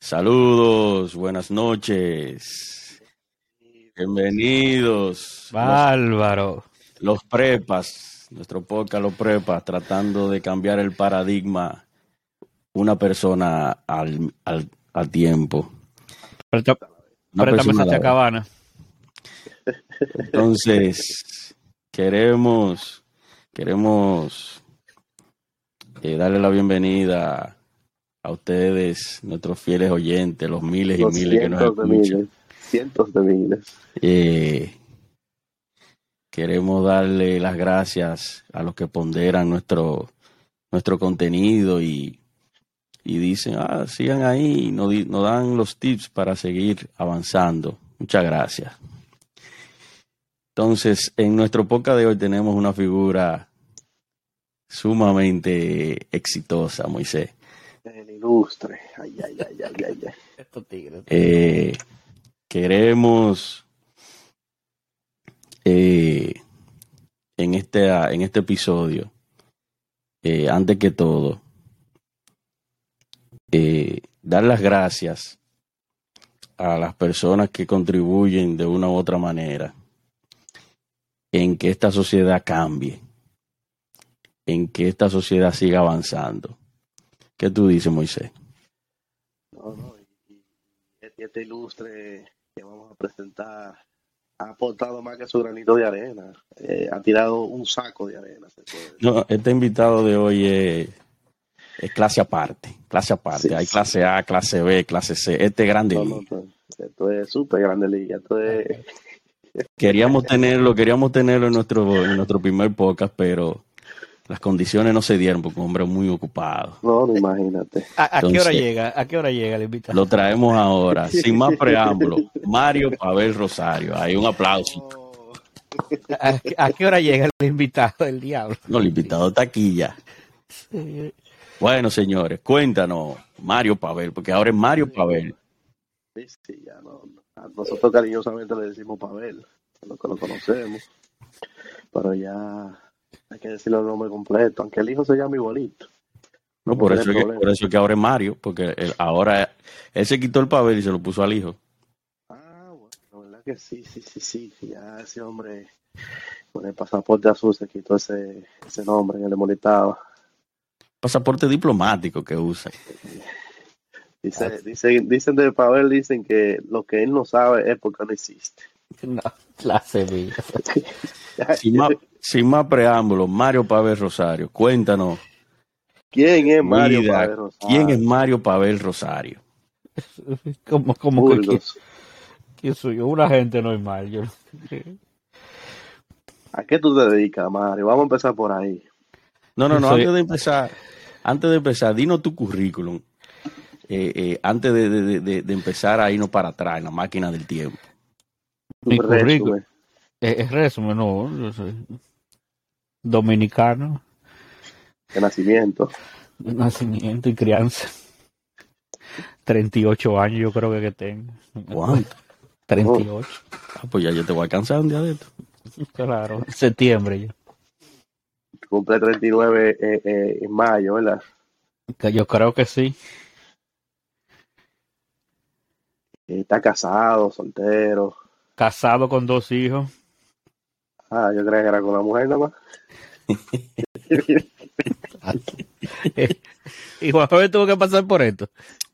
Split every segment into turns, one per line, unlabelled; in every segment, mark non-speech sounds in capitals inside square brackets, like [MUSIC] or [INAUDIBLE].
Saludos, buenas noches. Bienvenidos.
Bárbaro.
Los, los prepas, nuestro podcast Los prepas, tratando de cambiar el paradigma una persona al, al, al tiempo. Una
Préstame
a
esa chacabana.
Entonces, queremos, queremos eh, darle la bienvenida a ustedes, nuestros fieles oyentes, los miles y
Los
miles que nos
de
escuchan.
miles, cientos de miles.
Eh, queremos darle las gracias a los que ponderan nuestro, nuestro contenido y, y dicen, ah, sigan ahí, nos, di- nos dan los tips para seguir avanzando. Muchas gracias. Entonces, en nuestro podcast de hoy tenemos una figura sumamente exitosa, Moisés.
Ilustre. Ay, ay, ay, ay, ay, ay. [LAUGHS]
Estos tigres.
Eh, queremos eh, en este en este episodio eh, antes que todo eh, dar las gracias a las personas que contribuyen de una u otra manera en que esta sociedad cambie en que esta sociedad siga avanzando ¿qué tú dices Moisés?
No, no, y, y este- este ilustre que vamos a presentar ha aportado más que su granito de arena. Eh, ha tirado un saco de arena. se puede decir.
No, este invitado de hoy es, es clase aparte, clase aparte.
Sí,
Hay
sí.
clase A, clase B, clase C. Este es grande.
No, no, no, esto es súper grande liga. Esto es,
Queríamos tenerlo, queríamos tenerlo en nuestro, en nuestro primer podcast, pero las condiciones no se dieron porque un hombre muy ocupado.
no, no, imagínate.
¿A, a qué hora llega? ¿A qué hora llega el invitado?
Lo traemos ahora, [LAUGHS] sin más preámbulo. Mario Pavel Rosario. Hay un aplauso.
¿A, a qué hora llega el invitado del diablo?
No, el invitado está aquí ya. Bueno, señores, cuéntanos, Mario Pavel, porque ahora es Mario Pavel.
Sí, sí, ya no, Nosotros cariñosamente le decimos Pavel, a los que lo conocemos. Pero ya hay que decirle el nombre completo, aunque el hijo se llama igualito.
No, por eso, es que, por eso es que ahora es Mario, porque él- ahora él se quitó el papel y se lo puso al hijo.
Ah, bueno, la verdad que sí, sí, sí, sí. Ya ese hombre con el pasaporte azul se quitó ese, ese nombre que le molestaba.
Pasaporte diplomático que usa.
Dice, dicen, dicen de Pavel, dicen que lo que él no sabe es porque no existe.
No.
Sin más, sin más preámbulos, Mario Pavel Rosario, cuéntanos,
¿Quién es Mario
vida,
Pavel Rosario?
¿quién es Mario Pavel Rosario? [LAUGHS]
¿Cómo, cómo que quién, soy yo? Una gente normal. Yo.
¿A qué tú te dedicas, Mario? Vamos a empezar por ahí.
No, no, no,
Soy-
antes de empezar, antes de empezar, dinos tu currículum. eh, eh, antes de, de- de- de empezar a irnos para atrás en la máquina del tiempo.
Mi currículum. Es, es resumen, no. Yo soy dominicano,
de nacimiento.
de nacimiento y crianza. 38 años yo creo que, que tengo.
¿Cuánto? [LAUGHS]
38.
Ah, pues ya yo te voy a alcanzar un día de esto.
Claro, en septiembre ya.
Cumple 39 eh, eh, en mayo, ¿verdad?
Que yo creo que sí.
Eh, Está casado, soltero.
Casado con dos hijos.
Ah, yo creía que era con la mujer nada más. [LAUGHS]
Y Juan Javier tuvo que pasar por esto.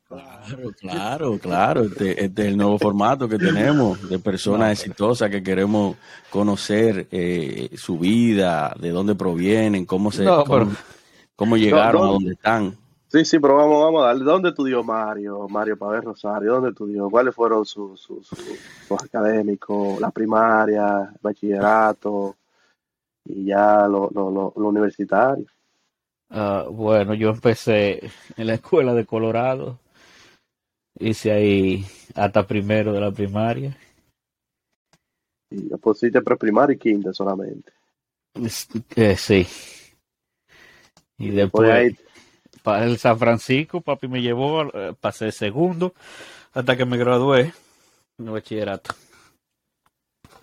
Claro, claro, claro. Este, este es el nuevo formato que tenemos de personas exitosas que queremos conocer eh, su vida, de dónde provienen, cómo se,
No,
cómo,
pero-
cómo llegaron
No, no.
a donde están.
Sí, sí, pero vamos, vamos a darle. ¿Dónde estudió Mario? Mario Pavel Rosario, ¿dónde estudió? ¿Cuáles fueron sus, sus, sus- sus académicos? La primaria, el bachillerato y ya lo, lo, lo, lo universitario.
Ah, bueno, yo empecé en la escuela de Colorado. Hice ahí hasta primero de la primaria.
Y yo pusiste preprimaria y quinta solamente.
Eh, sí. Y
Por
después
ahí,
para el San Francisco, papi me llevó, eh, pasé segundo hasta que me gradué en el bachillerato.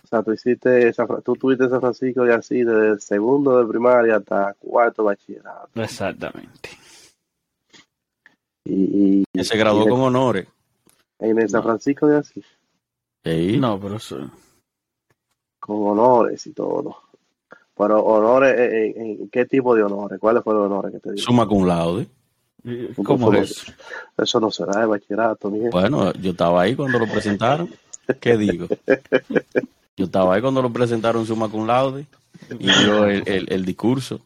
o sea, tú hiciste, tú tuviste San Francisco y así, desde segundo de primaria hasta cuarto de bachillerato.
Exactamente.
Y, y-
se graduó
y
con honores.
en el San Francisco de Asís,
Sí.
No, pero eso.
con honores y todo. Pero honores, ¿en, en- en qué tipo de honores? ¿Cuáles fueron los honores que te dio?
Suma cum laude.
¿Cómo es eso?
Eso no será de bachillerato, Miguel.
Bueno, yo estaba ahí cuando lo presentaron. ¿Qué digo? Yo estaba ahí cuando lo presentaron suma cum laude y dio el, el, el discurso,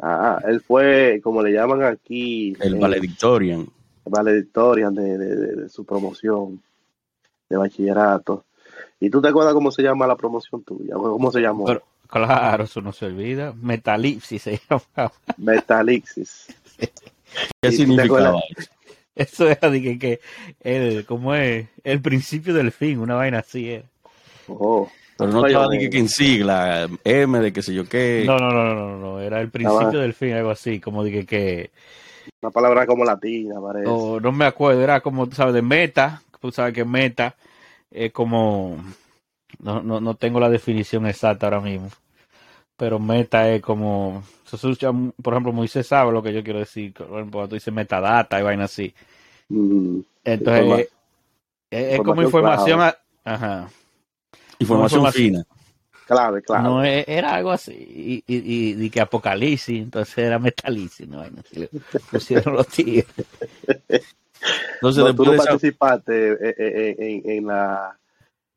Ah, él fue, como le llaman aquí,
el
eh,
valedictorian.
valedictorian de, de- de- de su promoción de bachillerato. ¿Y tú te acuerdas cómo se llama la promoción tuya? ¿Cómo se llamó?
Pero, claro, eso no se olvida. Metalipsis se [LAUGHS] llama.
Metalixis.
¿Qué
¿Y tú te
significaba eso? [LAUGHS]
Eso era de que, que el, ¿cómo es? El principio del fin, una vaina así era.
Oh,
Pero no estaba de
oye.
que, que en sigla, M de qué sé yo qué.
No, no, no, no, no, no, era el principio del fin, algo así, como de que, que
una palabra como latina, parece.
o no me acuerdo, era como, tú sabes, de meta, tú sabes que meta es como, no, no, no tengo la definición exacta ahora mismo, pero meta es como, por ejemplo, Moisés sabe lo que yo quiero decir, por ejemplo, cuando tú dices metadata y vaina así.
Mm,
Entonces,
Informa-
es, es como
información
a- ajá,
Información
información-
fina.
clave, clave.
no es- era algo así, y, y, y, y que apocalipsis, entonces era metalisis, no vaina así, le pusieron los tíos.
Entonces,
No, tú no
de esa-
participaste eh, eh, en, en la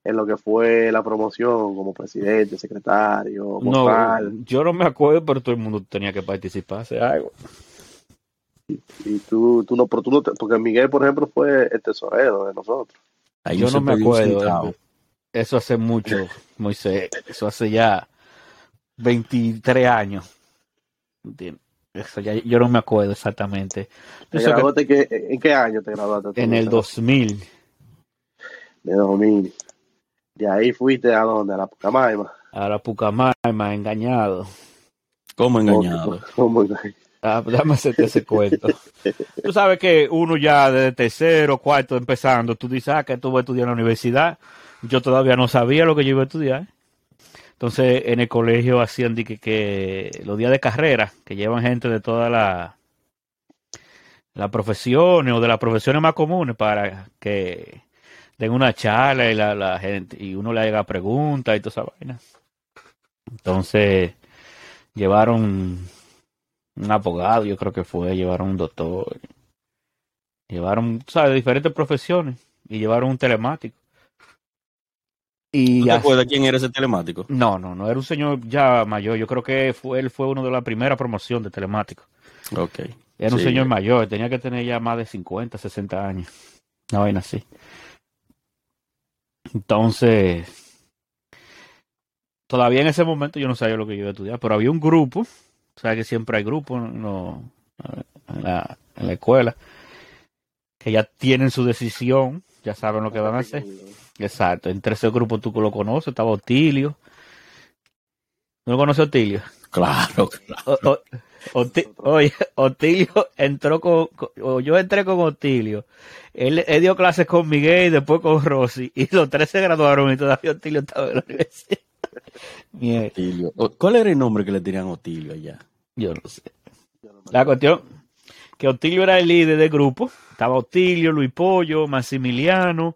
en lo que fue la promoción como presidente, secretario,
No,
vocal,
yo no me acuerdo, pero todo el mundo tenía que participar, hacer algo.
y tú, tú no, pero tú no te- porque Miguel, por ejemplo, fue el tesorero de nosotros.
Yo no me acuerdo. eh, Eso hace mucho, [LAUGHS] Moisés. Eso hace ya 23 años. ¿Entiendes? Eso ya, yo no me acuerdo exactamente.
¿Te
Yo sé que
graduaste que- ¿En qué año te graduaste?
en el
Moisés?
2000,
De 2000. De ahí fuiste a dónde, a la Pucamaima.
a la Pucamaima, engañado.
¿Cómo engañado? [LAUGHS]
¿Cómo?
Ah, déjame hacerte ese cuento. Tú sabes que uno ya desde tercero, cuarto, empezando, tú dices, ah, que tú vas a estudiar en la universidad. Yo todavía no sabía lo que yo iba a estudiar. Entonces, en el colegio hacían de que, que los días de carrera, que llevan gente de todas las las profesiones o de las profesiones más comunes para que den una charla y la, la gente y uno le haga preguntas y toda esa vaina. Entonces, llevaron un abogado, yo creo que fue, llevaron un doctor, llevaron, ¿sabes?, diferentes profesiones y llevaron un telemático. Y
¿Tú te
así-
acuerdas quién era ese telemático?
no, no, no, era un señor ya mayor, yo creo que fue, él fue uno de la primera promoción de telemático.
Ok.
Era un señor mayor, tenía que tener ya más de 50, 60 años. Una vaina así. Entonces, todavía en ese momento yo no sabía lo que yo iba a estudiar, pero había un grupo, sabes que siempre hay grupos en, lo- en la, en la escuela, que ya tienen su decisión, ya saben lo que van a hacer. Exacto, entre ese grupo tú lo conoces, estaba Otilio. ¿No lo conoces Otilio?
Claro, claro.
O- o- Oti- oye, Otilio entró con, con- o yo entré con Otilio. Él, él dio clases con Miguel y después con Rosy. Y los tres se graduaron y todavía Otilio estaba en la universidad. [LAUGHS]
Otilio. ¿Cuál era el nombre que le tenían a Otilio allá?
yo no sé. La cuestión, que Otilio era el líder del grupo. Estaba Otilio, Luis Pollo, Maximiliano.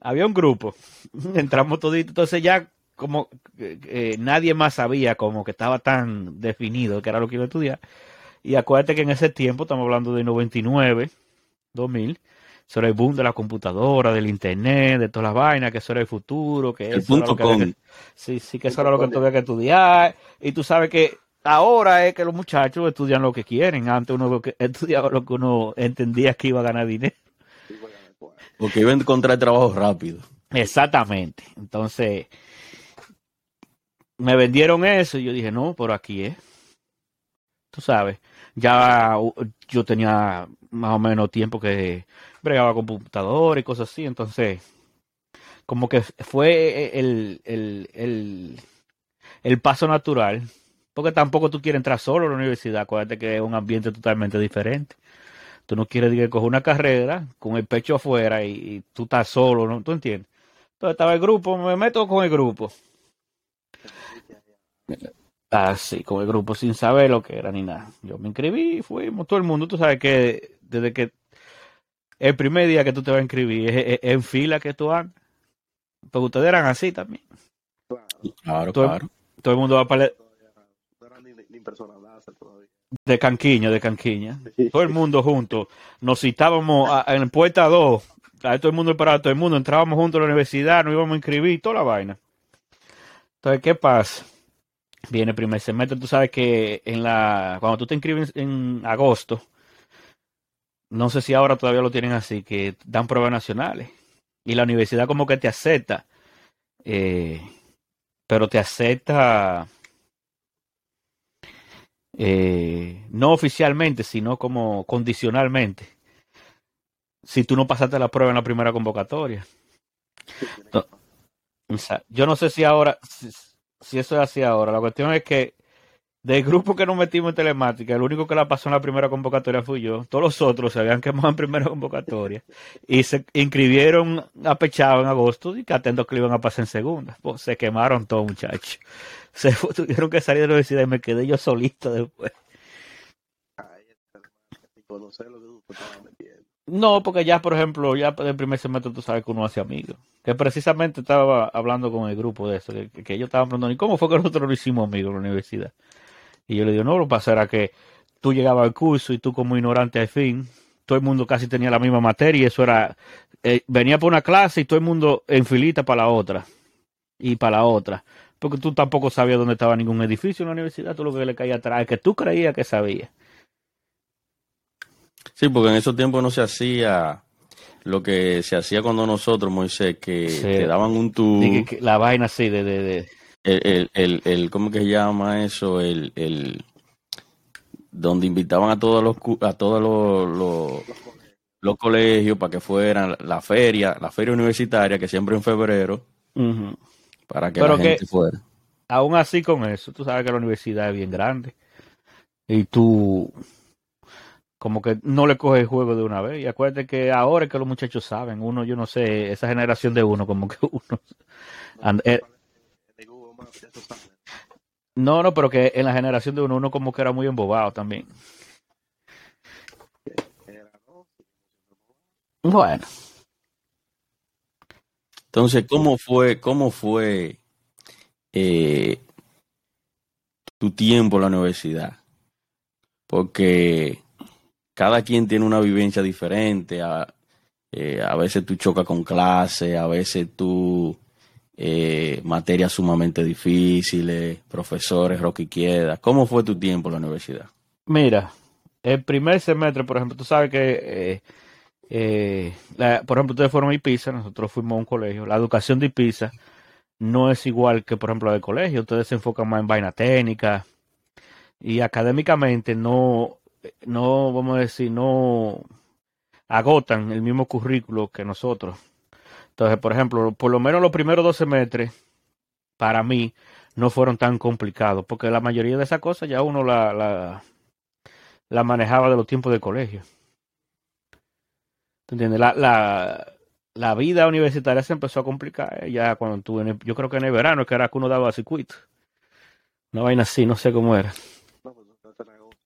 Había un grupo. [LAUGHS] Entramos toditos. Entonces ya como eh, eh, nadie más sabía como que estaba tan definido que era lo que iba a estudiar. Y acuérdate que en ese tiempo, estamos hablando de 99, 2000, eso era el boom de la computadora, del internet, de todas las vainas, que eso era el futuro, que
El
eso era
punto
lo que que- sí, sí, que eso era lo que tuve que estudiar. Y tú sabes que ahora es que los muchachos estudian lo que quieren. Antes uno estudiaba lo que uno entendía que iba a ganar dinero.
Porque iba a encontrar trabajo rápido.
Exactamente. Entonces, me vendieron eso y yo dije, no, por aquí es. Tú sabes, ya uh, yo tenía más o menos tiempo que bregaba con computador y cosas así, entonces, como que fue el, el, el, el paso natural, porque tampoco tú quieres entrar solo a la universidad, acuérdate que es un ambiente totalmente diferente. Tú no quieres diga, coger una carrera con el pecho afuera y, y tú estás solo, ¿no? ¿Tú entiendes? Entonces estaba el grupo, me meto con el grupo. Ah, sí, con el grupo sin saber lo que era ni nada. Yo me inscribí, fuimos, todo el mundo, tú sabes que desde que el primer día que tú te vas a inscribir es, es- es en fila que tú andas. Porque ustedes eran así también.
Claro,
Claro,
Todo-
claro.
Todo el mundo va para de canquiña, [LAUGHS] de canquiña. Todo el mundo junto. Nos citábamos a- en puerta 2. Ahí todo el mundo esperaba, todo el mundo. Entrábamos juntos a la universidad, nos íbamos a inscribir, toda la vaina. Entonces, ¿qué pasa? Viene el primer semestre, tú sabes que en la cuando tú te inscribes en agosto, no sé si ahora todavía lo tienen así, que dan pruebas nacionales. Y la universidad como que te acepta, eh, pero te acepta eh, no oficialmente, sino como condicionalmente. Si tú no pasaste la prueba en la primera convocatoria. No. Yo no sé si ahora, si, eso es así ahora. La cuestión es que del grupo que nos metimos en telemática, el único que la pasó en la primera convocatoria fui yo. Todos los otros se habían quemado en primera [LAUGHS] convocatoria y se inscribieron a Pechado en agosto y que atento que iban a pasar en segunda. Pues se quemaron todos, muchachos. [LAUGHS] Se tuvieron que salir de la universidad y me quedé yo solito después.
Ay, conocer lo que
No, porque ya, por ejemplo, ya del primer semestre tú sabes que uno hace amigos. Que precisamente estaba hablando con el grupo de eso, que, ellos estaban preguntando, ¿y cómo fue que nosotros lo hicimos amigos en la universidad? Y yo le digo, no, lo que pasa era que tú llegabas al curso y tú como ignorante al fin, todo el mundo casi tenía la misma materia y eso era, eh, venía por una clase y todo el mundo en filita para la otra y para la otra. Porque tú tampoco sabías dónde estaba ningún edificio en la universidad, tú lo que le caía atrás que tú creías que sabías.
Sí, porque en esos tiempos no se hacía lo que se hacía cuando nosotros, Moisés, que
Sí.
te daban un tour,
Y que- que la vaina así de- de- de,
el, el, el, el- ¿cómo que se llama eso? El, el, donde invitaban a todos los, a todos los, los, los colegios para que fueran la feria, la feria universitaria, que siempre en febrero, para que
Pero
la
que-
gente fuera.
Aún así con eso, tú sabes que la universidad es bien grande y tú como que no le coges el juego de una vez. Y acuérdate que ahora es que los muchachos saben, uno, yo no sé, esa generación de uno, como que [LAUGHS] uno... and- eh, no, no, pero que en la generación de uno, uno como que era muy embobado también. Bueno,
Entonces, ¿cómo fue, cómo fue eh, tu tiempo en la universidad? Porque cada quien tiene una vivencia diferente. A, eh, a veces tú chocas con clase, a veces tú eh, materias sumamente difíciles, profesores, roque izquierda. ¿Cómo fue tu tiempo en la universidad?
mira, el primer semestre, por ejemplo, tú sabes que, eh, eh, la- por ejemplo, ustedes fueron a Ibiza, nosotros fuimos a un colegio. La educación de Ibiza no es igual que, por ejemplo, la del colegio. Ustedes se enfocan más en vaina técnica y académicamente no, no, vamos a decir, no agotan el mismo currículo que nosotros. Entonces, por ejemplo, por lo menos los primeros dos semestres, para mí, no fueron tan complicados, porque la mayoría de esas cosas ya uno la, la, manejaba de los tiempos de colegio. ¿Te entiendes? La, la, la vida universitaria se empezó a complicar eh, ya cuando tuve, yo creo que en el verano, que era que uno daba circuito. Una vaina así, no sé cómo era.
No, pues no te negocio.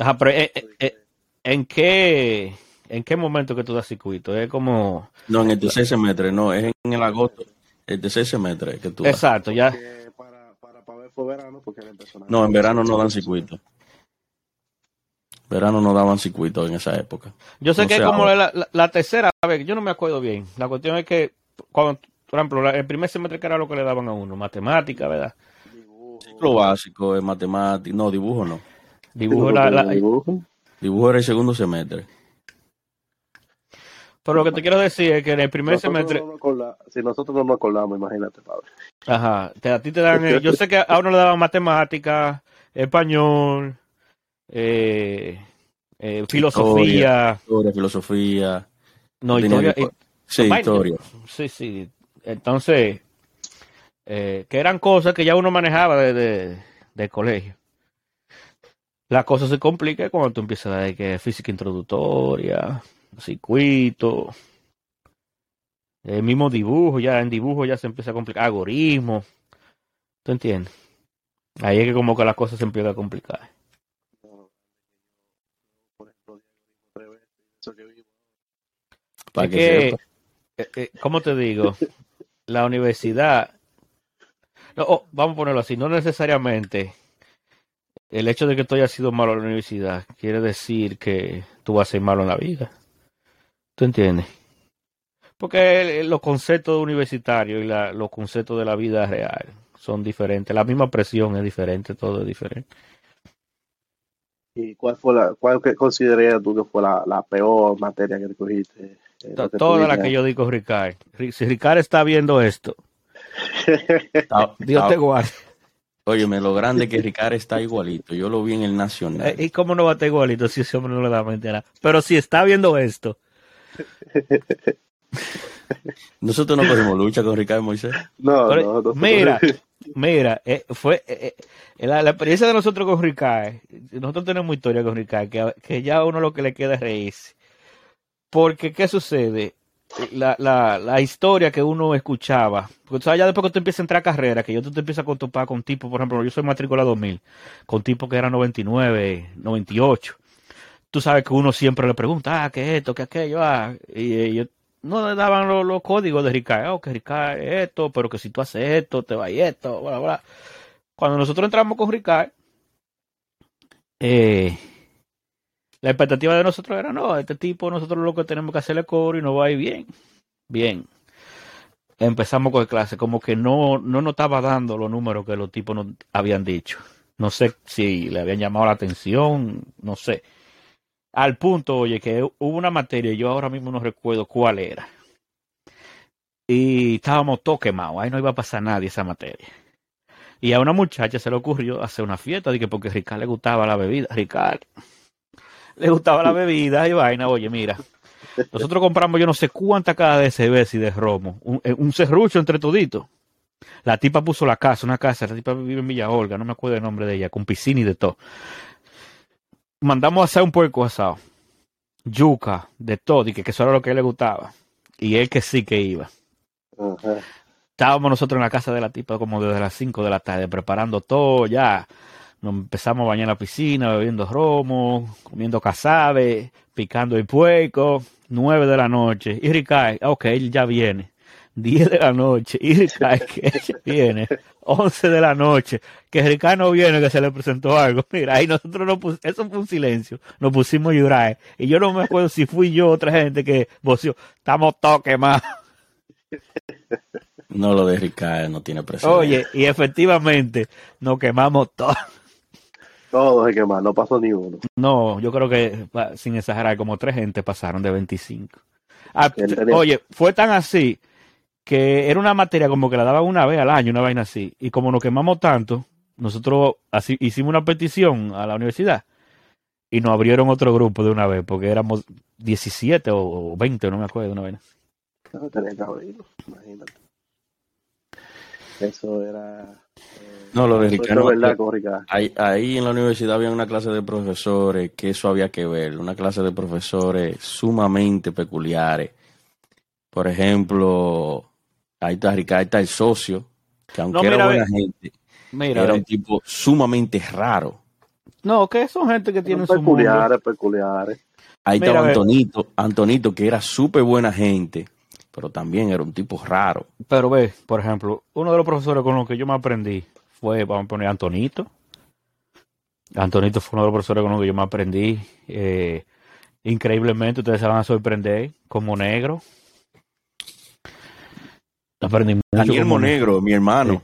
Ajá, pero eh, eh, eh, ¿en qué en qué momento que tú das circuito? Es como...
No, en el tercer semestre, no, es en el agosto, el tercer semestre que tú das.
Exacto, ya.
Para, para, para ver fue verano, porque era
No, en verano no dan circuito. Verano no daban circuito en esa época.
Yo sé
No
que es como la, la- la tercera vez, yo no me acuerdo bien. La cuestión es que, cuando, por ejemplo, la- el primer semestre que era lo que le daban a uno, matemática, ¿verdad?
Dibujo.
Lo básico es matemática, no, dibujo no.
Dibujo, la, la-
Dibujo.
Dibujo era el segundo semestre.
pero lo que te quiero decir es que en el primer
Nosotros
semestre,
no nos acorda- si nosotros no nos acordamos, imagínate, padre.
ajá, te- a ti te dan, yo sé que a uno le daban matemática, español, eh, eh, filosofía,
Historia, filosofía.
no, historia,
Sí, historia.
Sí, sí. Entonces, eh, que eran cosas que ya uno manejaba de, de, del colegio. La cosa se complica cuando tú empiezas a dar que física introductoria, circuito, el mismo dibujo, ya en dibujo ya se empieza a complicar, algoritmo. ¿Tú entiendes? Ahí es que como que la cosa se empieza a complicar.
Para
Es
que,
que, eh, eh, ¿cómo te digo? La universidad, no, oh, vamos a ponerlo así, no necesariamente el hecho de que tú hayas sido malo en la universidad quiere decir que tú vas a ser malo en la vida. ¿Tú entiendes? Porque el- los conceptos universitarios y la- los conceptos de la vida real son diferentes. La misma presión es diferente, todo es diferente.
¿Y cuál fue la, cuál que tú que fue la, la peor materia que cogiste? eh,
To-
lo que
Toda la que yo digo, Ricard. Ri- Si Ricard está viendo esto, [LAUGHS] Dios te guarde.
Óyeme, lo grande que Ricardo está igualito. Yo lo vi en el Nacional.
Eh, ¿Y cómo no va a estar igualito si ese hombre no le da mente a nada? Pero si está viendo esto, [LAUGHS]
Nosotros no cogimos lucha con Ricardo Moisés.
No,
Pero,
no, no,
mira, mira, eh, fue eh, la, la experiencia de nosotros con Ricard. Nosotros tenemos historia con Ricard, que, que ya a uno lo que le queda es reírse. Porque, ¿qué sucede? La, la, la historia que uno escuchaba, porque ¿sabes? ya después que tú empiezas a entrar a carrera, que yo tú te empiezas a topar con tipos, por ejemplo, yo soy matrícula 2000, con tipos que eran 99, 98. Tú sabes que uno siempre le pregunta, ah, ¿qué es esto, qué aquello? Ah, y ellos no le daban los, los códigos de Ricard, oh, que Ricard es esto, pero que si tú haces esto, te va a ir esto, bla, bla. Cuando nosotros entramos con Ricard, eh, la expectativa de nosotros era, no, este tipo, nosotros lo que tenemos que hacerle cobro y nos va a ir bien. Bien. Empezamos con clase, como que no, no nos estaba dando los números que los tipos nos habían dicho. No sé si le habían llamado la atención, no sé. Al punto, oye, que hubo una materia, yo ahora mismo no recuerdo cuál era. Y estábamos todos quemados, ahí no iba a pasar nadie esa materia. Y a una muchacha se le ocurrió hacer una fiesta, dije, porque Ricard le gustaba la bebida. Ricard le gustaba la bebida y vaina, oye, mira. Nosotros compramos yo no sé cuánta cada de cerveza y de romo, un, eh, un serrucho entre toditos. La tipa puso la casa, una casa, la tipa vive en Villa Olga, no me acuerdo el nombre de ella, con piscina y de todo. Mandamos a hacer un puerco asado, yuca, de todo, y que, que eso era lo que a él le gustaba. Y él que sí que iba. Estábamos nosotros en la casa de la tipa como desde las 5 de la tarde, preparando todo ya. Nos empezamos a bañar en la piscina, bebiendo romo, comiendo casabe, picando el puerco, 9 de la noche. Y Ricard, ok, él ya viene. 10 de la noche. Y Ricard, [LAUGHS] que viene. 11 de la noche. Que Ricard no viene, que se le presentó algo. [LAUGHS] Mira, ahí nosotros no pusimos, eso fue un silencio. Nos pusimos a llorar. Y yo no me acuerdo si fui yo o otra gente que voció. Estamos todos quemados.
No, lo de Ricardo no tiene presión.
Oye, y efectivamente nos quemamos todos.
Todos se quemaron, no pasó ni uno.
No, yo creo que, sin exagerar, como tres gente pasaron de 25. Ah, oye, fue tan así que era una materia como que la daban una vez al año, una vaina así. Y como nos quemamos tanto, nosotros así hicimos una petición a la universidad y nos abrieron otro grupo de una vez, porque éramos 17 o 20, no me acuerdo de una vaina.
No imagínate. Eso era.
No, lo de Ricardo. Ahí, ahí en la universidad había una clase de profesores que eso había que ver, una clase de profesores sumamente peculiares. Por ejemplo, ahí está Ricardo, ahí está el socio, que aunque
No,
era buena gente,
Mira,
era un tipo sumamente raro.
no, que son gente que su mundo.
peculiares, peculiares.
Ahí
Mira,
estaba. Antonito, Antonito, que era súper buena gente, pero también era un tipo raro.
Pero ve, por ejemplo, uno de los profesores con los que yo me aprendí fue, vamos a poner, Antonito. Antonito fue uno de los profesores con los que yo me aprendí. eh, increíblemente, ustedes se van a sorprender, como negro. Aprendí mucho.
Daniel
como
Monegro, mi hermano.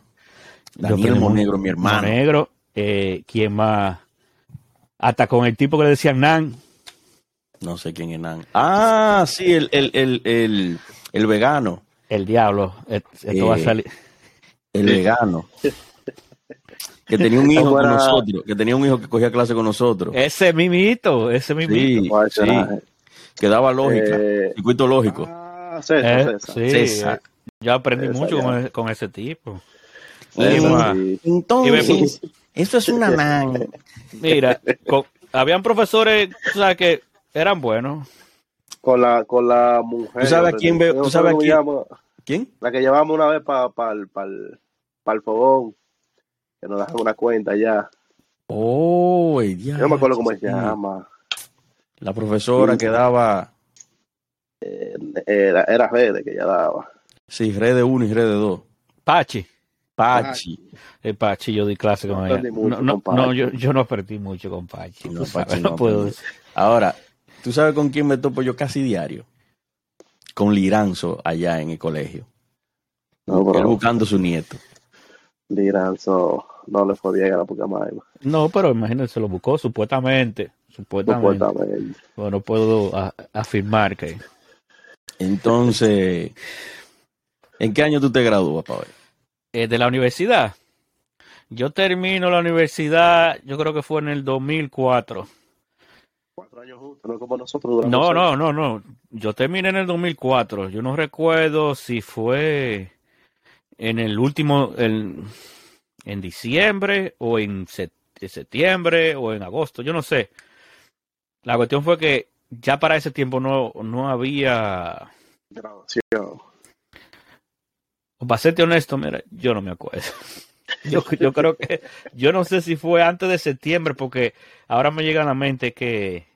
Sí.
Daniel Monegro, mi hermano.
Monegro, eh, quien más. Hasta con el tipo que le decían Nan.
No sé quién es Nan. Ah, sí, el, el, el, el, el vegano.
El diablo. eh, Esto va a
Eh,
salir.
El vegano. [LAUGHS] Que tenía un hijo con nosotros. Que tenía un hijo que cogía clase con nosotros.
Ese mimito, ese mimito.
Sí,
¿Cuál
sí. Que daba lógica.
Eh,
Circuito lógico.
Ah, César,
Eh,
César.
sí,
César.
yo aprendí
César,
mucho con, e- con ese tipo.
Y-. Entonces, eso es una [LAUGHS] nan.
Mira, co- habían profesores, tú sabes que eran buenos.
Con la, con la mujer.
¿Tú sabes a quién ve- tú sabes a quién? ¿Quién?
La que llevamos una vez para pa, el- pa el, pa el fogón. Que nos dejan una cuenta ya.
Oh, el
Yo no me acuerdo cómo se llama.
La profesora
Sí.
que daba.
eh, era, era redes que ella daba.
Sí, red de 1 y red de 2.
Pachi.
Pachi.
El Pachi, yo di clase con
No
ella. No, no,
con
no, yo, yo no aprendí mucho con Pachi.
No,
sabes,
Pachi
no
no
puedo decir.
Ahora, ¿tú sabes con quién me topo yo casi diario? Con Liranzo allá en el colegio.
No,
Él
pero
buscando su nieto.
Liranzo no le fue bien a la Pucamaima.
No, pero imagínate, se lo buscó supuestamente. Supuestamente.
Supuestamente.
Bueno, puedo afirmar que.
Entonces, ¿en qué año tú te gradúas, Pablo?
Eh, de la universidad. Yo termino la universidad, yo creo que fue en el 2004.
No como nosotros duramos
No, no, no, no. Yo terminé en el 2004. Yo no recuerdo si fue en el último, el- en diciembre o en se- en septiembre o en agosto. Yo no sé. La cuestión fue que ya para ese tiempo no, no había...
Graduación.
Para serte honesto, mira, yo no me acuerdo. [LAUGHS] Yo, yo creo que, yo no sé si fue antes de septiembre, porque ahora me llega a la mente que,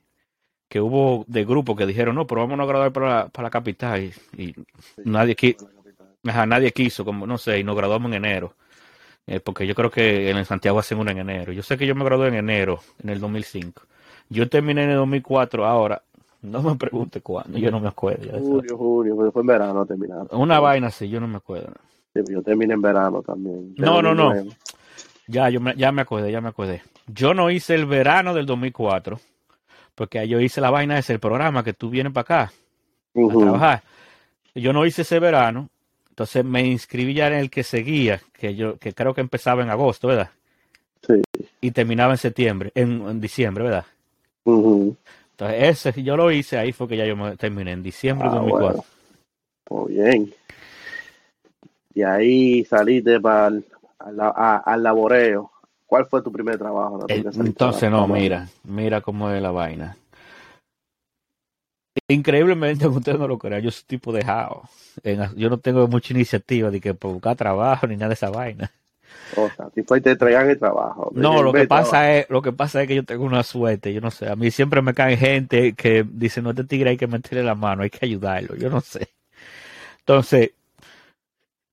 que hubo de grupos que dijeron, no, pero vamos a graduar para la, para la capital. Y, y nadie, qui- ajá, nadie quiso, como no sé, y nos graduamos en enero. Eh, porque yo creo que en Santiago hacen uno en enero. Yo sé que yo me gradué en enero, en el 2005. Yo terminé en el 2004, ahora, no me pregunte cuándo, yo no me acuerdo.
Julio, julio, pero fue en verano terminaron.
Una vaina así, yo no me acuerdo.
Sí, Yo terminé en verano también.
No, no, no. Ya, yo me, ya me acordé, ya me acordé. Yo no hice el verano del 2004, porque yo hice la vaina ese, el programa que tú vienes para acá a trabajar. Yo no hice ese verano, entonces me inscribí ya en el que seguía, que yo que creo que empezaba en agosto, ¿verdad?
Sí.
Y terminaba en septiembre, en, en diciembre, ¿verdad? Entonces ese yo lo hice, ahí fue que ya yo me terminé, en diciembre de
Ah,
2004.
bueno. Muy bien. Y ahí saliste para al laboreo. ¿Cuál fue tu primer trabajo?
Eh? Entonces, no, mira, mira cómo es la vaina. Increíblemente, [LAUGHS] ustedes no lo crean, yo soy tipo dejado. En- yo no tengo mucha iniciativa de que por buscar trabajo ni nada de esa vaina.
O sea, tipo ahí te entregan el trabajo.
No, lo que
dicen, "Ve,
pasa es, lo que pasa es que yo tengo una suerte, yo no sé. A mí siempre me cae gente que dice, no, este tigre hay que meterle la mano, hay que ayudarlo, yo no sé. Entonces,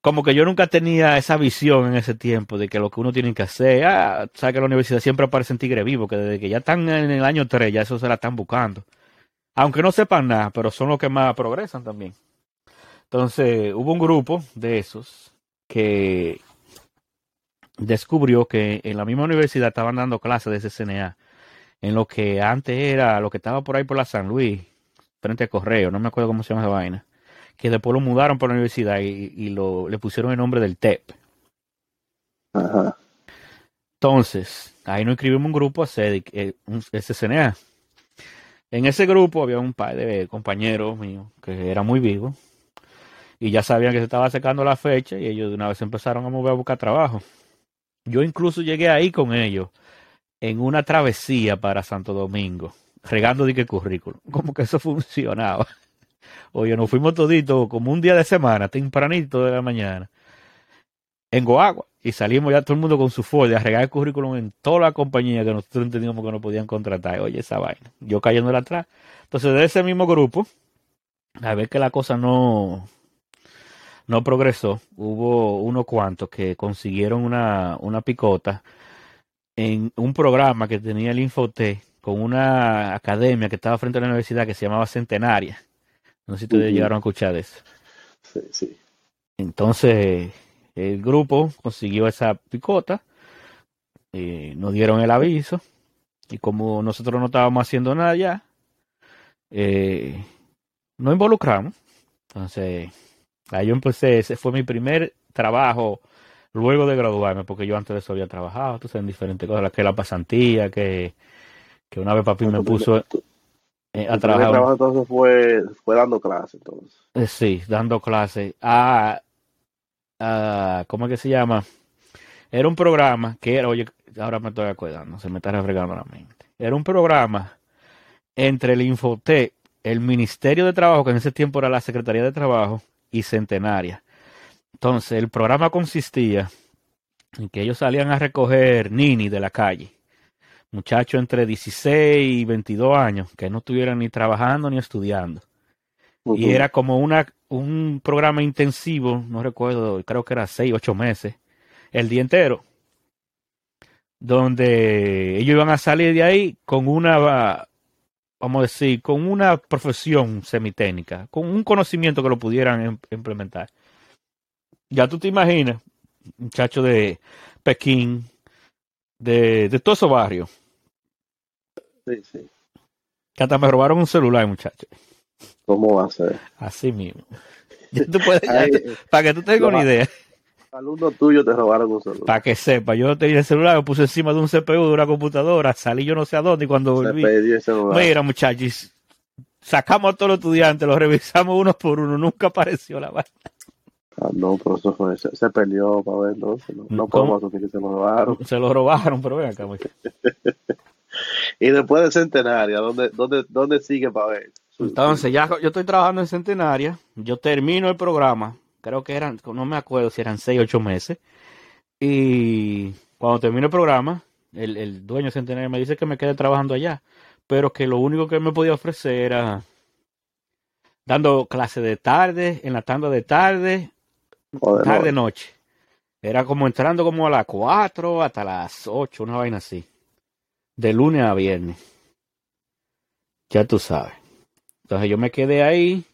como que yo nunca tenía esa visión en ese tiempo de que lo que uno tiene que hacer, ah, sabes que la universidad siempre aparecen tigres vivos, que desde que ya están en el año 3, ya eso se la están buscando. Aunque no sepan nada, pero son los que más progresan también. Entonces, hubo un grupo de esos que descubrió que en la misma universidad estaban dando clases de CCNA, en lo que antes era, lo que estaba por ahí por la San Luis, frente al correo, no me acuerdo cómo se llama esa vaina, que después lo mudaron por la universidad y, y lo, le pusieron el nombre del TEP.
Ajá.
Entonces, ahí nos inscribimos un grupo a hacer eh, un CCNA. En ese grupo había un par de compañeros míos que eran muy vivos y ya sabían que se estaba acercando la fecha y ellos de una vez empezaron a mover a buscar trabajo. Yo incluso llegué ahí con ellos en una travesía para Santo Domingo, regando de que currículum. [LAUGHS] Como que eso funcionaba. Oye, nos fuimos toditos como un día de semana, tempranito de la mañana, en Goagua. Y salimos ya todo el mundo con su Ford a regar el currículum en toda la compañía que nosotros entendíamos que nos podían contratar. Oye, esa vaina. Yo cayéndole atrás. Entonces, de ese mismo grupo, a ver que la cosa no, no progresó, hubo unos cuantos que consiguieron una, una picota en un programa que tenía el Infotec con una academia que estaba frente a la universidad que se llamaba Centenaria. No sé si ustedes
Ujú.
llegaron a escuchar eso.
Sí, sí.
Entonces, el grupo consiguió esa picota, eh, nos dieron el aviso, y como nosotros no estábamos haciendo nada ya, eh, nos involucramos. Entonces, ahí yo empecé, ese fue mi primer trabajo luego de graduarme, porque yo antes de eso había trabajado, entonces en diferentes cosas, que la pasantía, que, que una vez papi me
Tu
puso eh,
primer
trabajar.
trabajo entonces fue, fue dando clases, entonces.
Eh, Sí, dando clases a, a- ¿cómo es que se llama? Era un programa que era, oye, ahora me estoy acordando, se me está refregando la mente. Era un programa entre el Infotec, el Ministerio de Trabajo, que en ese tiempo era la Secretaría de Trabajo, y Centenaria. Entonces, el programa consistía en que ellos salían a recoger nini de la calle, muchachos entre 16 y 22 años, que no estuvieran ni trabajando ni estudiando y era como una, un programa intensivo, no recuerdo, creo que era seis, ocho meses, el día entero, donde ellos iban a salir de ahí con una, vamos a decir, con una profesión semitécnica, con un conocimiento que lo pudieran im- implementar. Ya tú te imaginas, muchacho de Pekín, de, de todos esos barrios,
Sí, sí.
que hasta me robaron un celular, muchacho.
¿Cómo va a ser?
Así mismo. Tú puedes-
Ay,
para que tú tengas una idea.
alumnos tuyos te robaron un celular.
Para que sepa, yo tenía el celular, lo puse encima de un CPU de una computadora, salí yo no sé a dónde y cuando
Se
volví,
perdió el celular.
mira muchachos, sacamos a todos los estudiantes, los revisamos uno por uno, nunca apareció la vaina.
Ah, no, pero eso fue, se, se perdió para ver, no, no, no podemos asumir que se lo robaron.
Se lo robaron, pero ven acá, muchachos. [LAUGHS] [LAUGHS]
Y después de Centenaria, ¿dónde, dónde, dónde sigue para ver?
Entonces, ya yo estoy trabajando en Centenaria, yo termino el programa, creo que eran, no me acuerdo si eran seis, ocho meses, y cuando termino el programa, el, el dueño de Centenaria me dice que me quede trabajando allá, pero que lo único que me podía ofrecer era dando clase de tarde, en la tanda de tarde, tarde,
noche.
noche. Era como entrando como a las 4 hasta las 8, una vaina así. De lunes a viernes. Ya tú sabes. Entonces yo me quedé ahí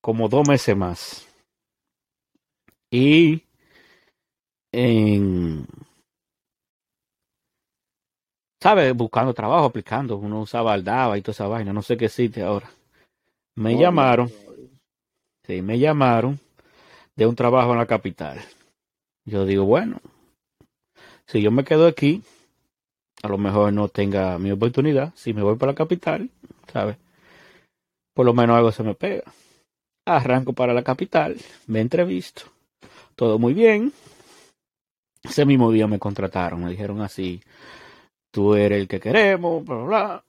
como dos meses más. Y en... ¿Sabes? Buscando trabajo, aplicando. Uno usaba Aldaba y toda esa vaina. No sé qué existe ahora. Me llamaron. Sí, me llamaron de un trabajo en la capital. Yo digo, bueno, si yo me quedo aquí, a lo mejor no tenga mi oportunidad. Si me voy para la capital, ¿sabes? Por lo menos algo se me pega. Arranco para la capital, me entrevisto. Todo muy bien. Ese mismo día me contrataron, me dijeron así, tú eres el que queremos, bla, bla, bla.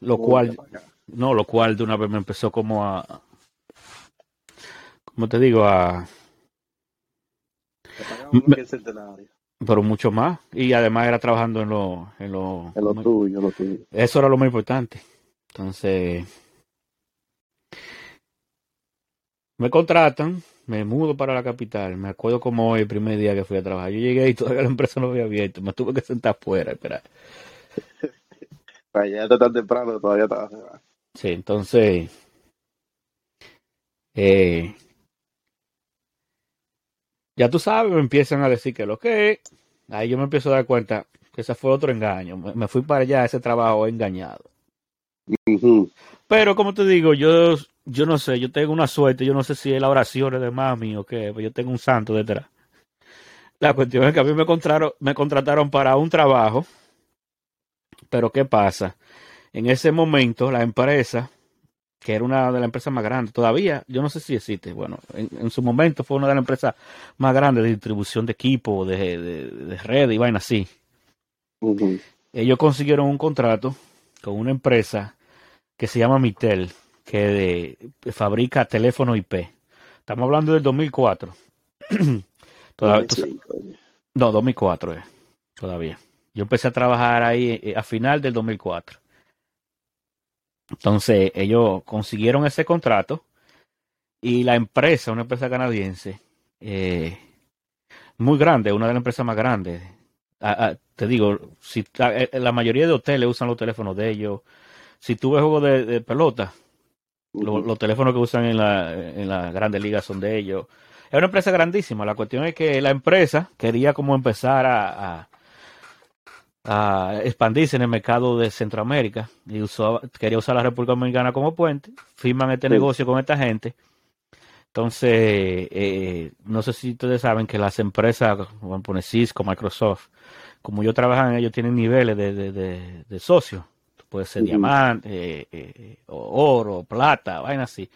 Lo cual, no, lo cual de una vez me empezó como a, como te digo, a,
Te
pero mucho más. Y además era trabajando en lo, en lo,
En lo tuyo, en lo tuyo.
eso era lo más importante. Entonces, me contratan, me mudo para la capital. Me acuerdo como hoy, el primer día que fui a trabajar. Yo llegué y todavía la empresa no había abierto. Me tuve que sentar afuera, espera. [LAUGHS]
Para llegar tan temprano todavía estaba cerrado.
Sí, entonces, eh, ya tú sabes, me empiezan a decir que lo que. Ahí yo me empiezo a dar cuenta que ese fue otro engaño. Me, fui para allá, ese trabajo engañado. Pero como te digo, yo, yo no sé, yo tengo una suerte, yo no sé si es la oración de mami o qué, pero yo tengo un santo detrás. La cuestión es que a mí me contrataron, me contrataron para un trabajo, pero ¿qué pasa? En ese momento la empresa, que era una de las empresas más grandes, todavía, yo no sé si existe, bueno, en, en su momento fue una de las empresas más grandes de distribución de equipo, de, de, de red y vaina así. Ellos consiguieron un contrato con una empresa que se llama Mitel, que de- fabrica teléfono IP. Estamos hablando del 2004. Todavía- tú no, 2004 es, todavía. Yo empecé a trabajar ahí eh, a final del 2004. Entonces, ellos consiguieron ese contrato y la empresa, una empresa canadiense, eh, muy grande, una de las empresas más grandes. Ah, ah, te digo, si ta- eh, la mayoría de hoteles usan los teléfonos de ellos. Si tú ves juegos de, de pelota, los teléfonos que usan en la, en la grandes ligas son de ellos. Es una empresa grandísima. La cuestión es que la empresa quería como empezar a, a, a expandirse en el mercado de Centroamérica y usó, quería usar la República Dominicana como puente. Firman este
Sí.
negocio con esta gente. Entonces, eh, no sé si ustedes saben que las empresas, vamos a poner Cisco, Microsoft, como yo trabajo en ellos, tienen niveles de, de, de, de socios. Puede ser diamante, eh, eh, o oro, plata, vaina así.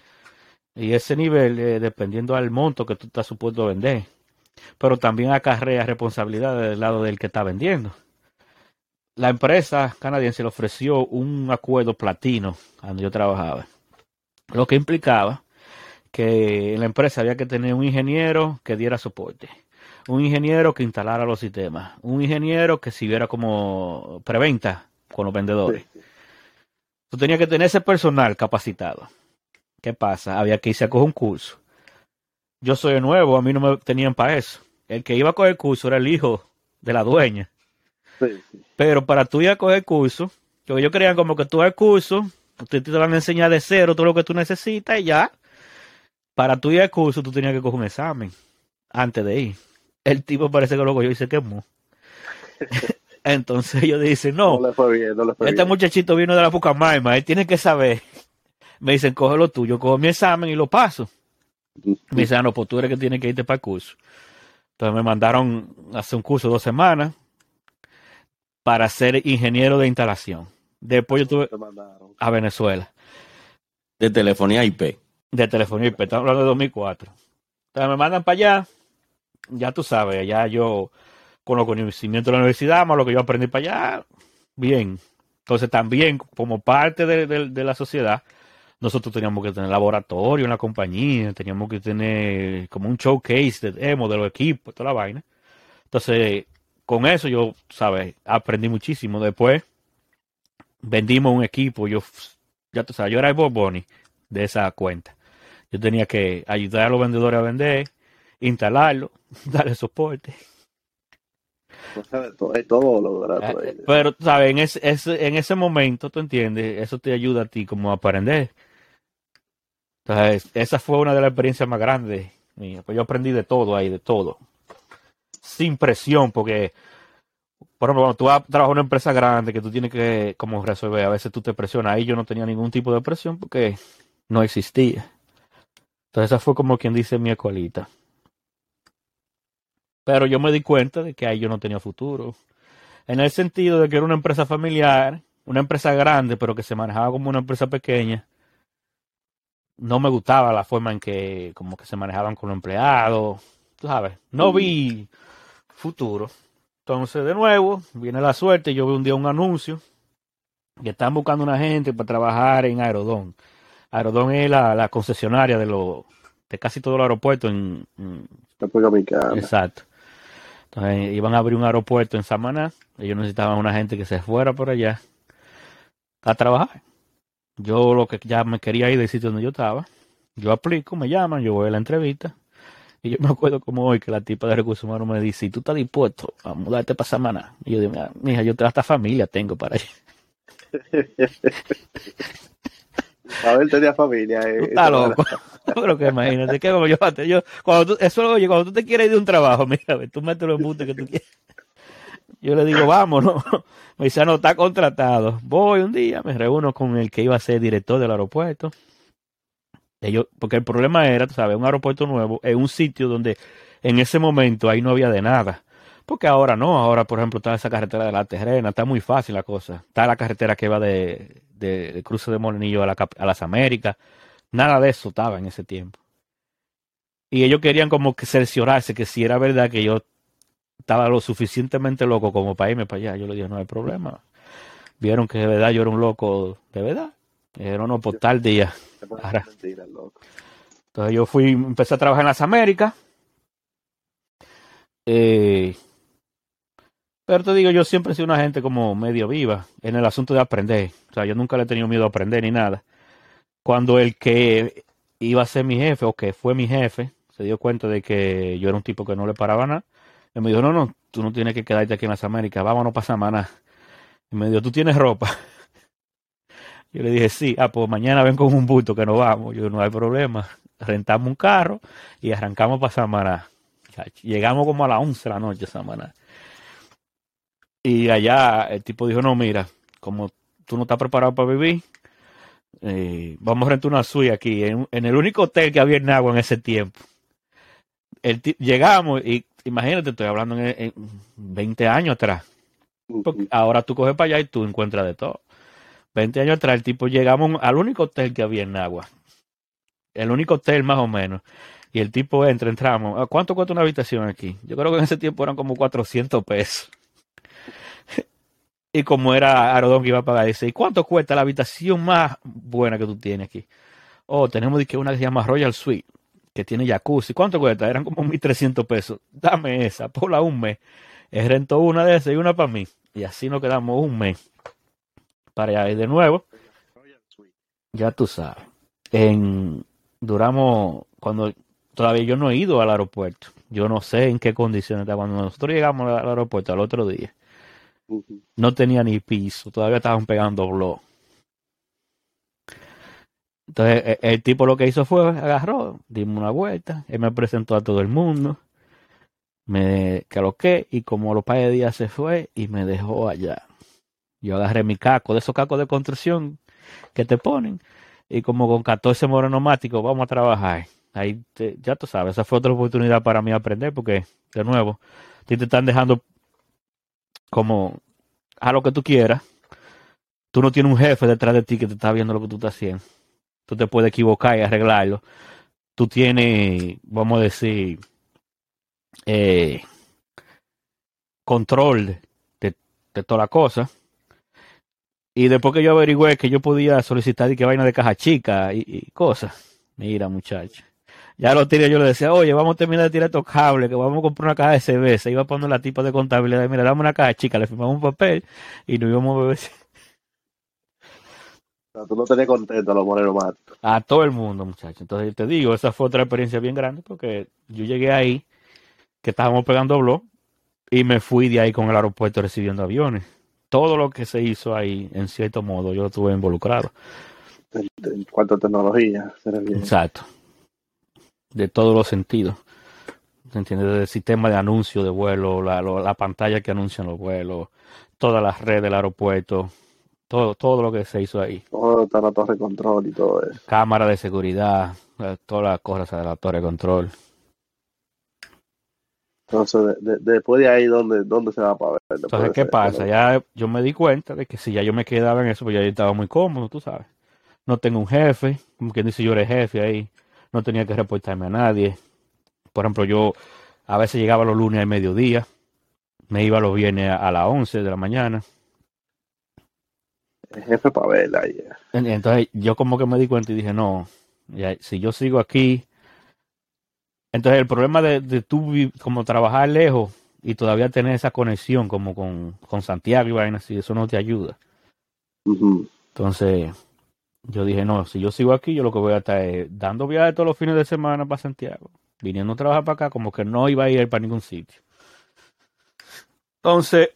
Y ese nivel, eh, dependiendo del monto que tú estás supuesto a vender, pero también acarrea responsabilidad del lado del que está vendiendo. La empresa canadiense le ofreció un acuerdo platino cuando yo trabajaba, lo que implicaba que en la empresa había que tener un ingeniero que diera soporte, un ingeniero que instalara los sistemas, un ingeniero que sirviera como preventa con los vendedores. Tú tenías que tener ese personal capacitado. ¿Qué pasa? Había que irse a coger un curso. Yo soy nuevo, a mí no me tenían para eso. El que iba a coger el curso era el hijo de la dueña.
Sí, sí.
Pero para tú ir a coger el curso, que ellos creían como que tú al curso, ustedes te van a enseñar de cero todo lo que tú necesitas y ya. Para tú ir al curso, tú tenías que coger un examen antes de ir. El tipo parece que lo cogió y se quemó. [LAUGHS] Entonces ellos dicen, no,
No le fue bien, no le fue
este
bien.
muchachito vino de la Pucamaima, él tiene que saber. Me dicen, coge lo tuyo, cojo mi examen y lo paso. Me dicen, ah, no, pues tú eres que tienes que irte para el curso. Entonces me mandaron a hacer un curso de dos semanas para ser ingeniero de instalación. Después yo tuve a Venezuela,
De telefonía IP.
de telefonía IP, estamos hablando de 2004. Entonces me mandan para allá, ya tú sabes, allá yo, con los conocimientos de la universidad, más lo que yo aprendí para allá, bien. Entonces también, como parte de, de- de la sociedad, nosotros teníamos que tener laboratorio en la compañía, teníamos que tener como un showcase de demo de los equipos, toda la vaina. Entonces, con eso yo, ¿sabes? Aprendí muchísimo. Después, vendimos un equipo, yo, ya tú sabes, yo era el Bob Bunny de esa cuenta. Yo tenía que ayudar a los vendedores a vender, instalarlo, [LAUGHS] darle soporte.
De todo, todo lo verdad.
Eh, Pero, ¿sabes? En ese, ese- en ese momento, tú entiendes, eso te ayuda a ti como a aprender. Entonces, esa fue una de las experiencias más grandes mías. Pues yo aprendí de todo ahí, de todo. Sin presión, porque, por ejemplo, cuando tú vas a trabajar en una empresa grande que tú tienes que como resolver, a veces tú te presionas. Ahí yo no tenía ningún tipo de presión porque no existía. Entonces, esa fue como quien dice mi escuelita. Pero yo me di cuenta de que ahí yo no tenía futuro en el sentido de que era una empresa familiar, una empresa grande, pero que se manejaba como una empresa pequeña. No me gustaba la forma en que como que se manejaban con los empleados, tú sabes. No vi futuro. Entonces, de nuevo, viene la suerte. Yo vi un día un anuncio que están buscando una gente para trabajar en Aerodón. Aerodón es la, la concesionaria de los de casi todo el aeropuerto en, en. Exacto. Entonces iban a abrir un aeropuerto en Samaná. Ellos necesitaban una gente que se fuera por allá a trabajar. Yo lo que ya me quería ir del sitio donde yo estaba. Yo aplico, me llaman, yo voy a la entrevista. Y yo me acuerdo como hoy que la tipa de recursos humanos me dice, ¿y tú estás dispuesto a mudarte para Samaná? Y yo digo, "Mira, mija, yo hasta familia tengo para allá. [LAUGHS]
Abel tenía familia. eh, esa
loco. [LAUGHS] Pero que imagínate, que como yo, yo cuando tú, eso oye, cuando tú te quieres ir de un trabajo, [LAUGHS] mira, tú metes los embustes que tú quieres. Yo le digo, vámonos. Me dice, "Ah, no, está contratado. Voy un día, me reúno con el que iba a ser director del aeropuerto. Ellos, porque el problema era, tú sabes, un aeropuerto nuevo, en un sitio donde en ese momento ahí no había de nada. Porque ahora no, ahora por ejemplo está esa carretera de la Terrena, está muy fácil la cosa. Está la carretera que va de, de, de Cruce de Morenillo a, a las Américas. Nada de eso estaba en ese tiempo. Y ellos querían como que cerciorarse que si era verdad que yo estaba lo suficientemente loco como para irme para allá. Yo le dije, no hay problema. Vieron que de verdad yo era un loco de verdad. Era no, por tal día. Ahora. Entonces yo fui, empecé a trabajar en las Américas. Eh, pero te digo, yo siempre he sido una gente como medio viva en el asunto de aprender. O sea, yo nunca le he tenido miedo a aprender ni nada. Cuando el que iba a ser mi jefe o que fue mi jefe se dio cuenta de que yo era un tipo que no le paraba nada, él me dijo, no, no, tú no tienes que quedarte aquí en las Américas, vámonos para Samaná. Y me dijo, ¿tú tienes ropa? Yo le dije, sí, ah, pues mañana ven con un bulto que nos vamos. Yo, no hay problema. Rentamos un carro y arrancamos para Samaná. Llegamos como a las 11 de la noche a Samaná. Y allá el tipo dijo, no, mira, como tú no estás preparado para vivir, eh, vamos a rentar una suite aquí, en, en el único hotel que había en Agua en ese tiempo. El llegamos y imagínate, estoy hablando en, en 20 años atrás. Porque ahora tú coges para allá y tú encuentras de todo. 20 años atrás, el tipo llegamos al único hotel que había en Agua. El único hotel más o menos. Y el tipo entra, entramos. ¿A ¿Cuánto cuesta una habitación aquí? Yo creo que en ese tiempo eran como 400 pesos. [LAUGHS] y como era Arodón que iba a pagar, dice, ¿y cuánto cuesta la habitación más buena que tú tienes aquí? Oh, tenemos una que se llama Royal Suite, que tiene jacuzzi. ¿Cuánto cuesta? Eran como 1.300 pesos. Dame esa, ponla un mes. Rentó una de esas y una para mí. Y así nos quedamos un mes. Para allá. Y de nuevo, ya tú sabes. en, duramos, cuando todavía yo no he ido al aeropuerto. Yo no sé en qué condiciones está. Cuando nosotros llegamos al aeropuerto al otro día, no tenía ni piso, todavía estaban pegando blog. Entonces e- el tipo lo que hizo fue agarró, dimos una vuelta, él me presentó a todo el mundo, me caloqué y como los par de días se fue y me dejó allá. Yo agarré mi caco, de esos cacos de construcción que te ponen, y como con 14 monomáticos vamos a trabajar. Ahí te- ya tú sabes, esa fue otra oportunidad para mí aprender porque, de nuevo, te están dejando como a lo que tú quieras. Tú no tienes un jefe detrás de ti que te está viendo lo que tú estás haciendo. Tú te puedes equivocar y arreglarlo. Tú tienes, vamos a decir, eh, control de, de toda la cosa. Y después que yo averigüé que yo podía solicitar y que vaina de caja chica y, y cosas. Mira, muchacho. Ya lo tiré, yo le decía, oye, vamos a terminar de tirar estos cables, que vamos a comprar una caja de CB. Se iba a poner la tipa de contabilidad, mira, dame una caja chica, le firmamos un papel y nos íbamos a beber
O sea, tú no tenías contento a los morenos máticos.
a todo el mundo, muchachos. Entonces te digo, esa fue otra experiencia bien grande porque yo llegué ahí, que estábamos pegando blog, y me fui de ahí con el aeropuerto recibiendo aviones. Todo lo que se hizo ahí, en cierto modo, yo estuve involucrado.
En, cuanto a tecnología.
Exacto. De todos los sentidos. ¿Se entiende? Desde el sistema de anuncio de vuelo, la, lo- la pantalla que anuncian los vuelos, todas las redes del aeropuerto, todo, todo lo que se hizo ahí.
Todo está la torre de control y todo eso.
Cámara de seguridad, eh, todas las cosas de la torre de control.
Entonces, de- de- después de ahí, ¿dónde, dónde se va para ver? Después
Entonces, ¿qué pasa? Ya yo me di cuenta de que si ya yo me quedaba en eso, pues ya yo estaba muy cómodo, tú sabes. No tengo un jefe, como quien dice yo era jefe ahí. No tenía que reportarme a nadie. Por ejemplo, yo a veces llegaba los lunes al mediodía, me iba los viernes a, a las 11 de la mañana.
El jefe para verla.
En- Entonces yo como que me di cuenta y dije, no, ya, si yo sigo aquí. Entonces el problema de, de tú como trabajar lejos y todavía tener esa conexión como con, con Santiago y vainas así, eso no te ayuda. Entonces, yo dije, no, si yo sigo aquí, yo lo que voy a estar es dando viajes todos los fines de semana para Santiago, viniendo a trabajar para acá, como que no iba a ir para ningún sitio. Entonces,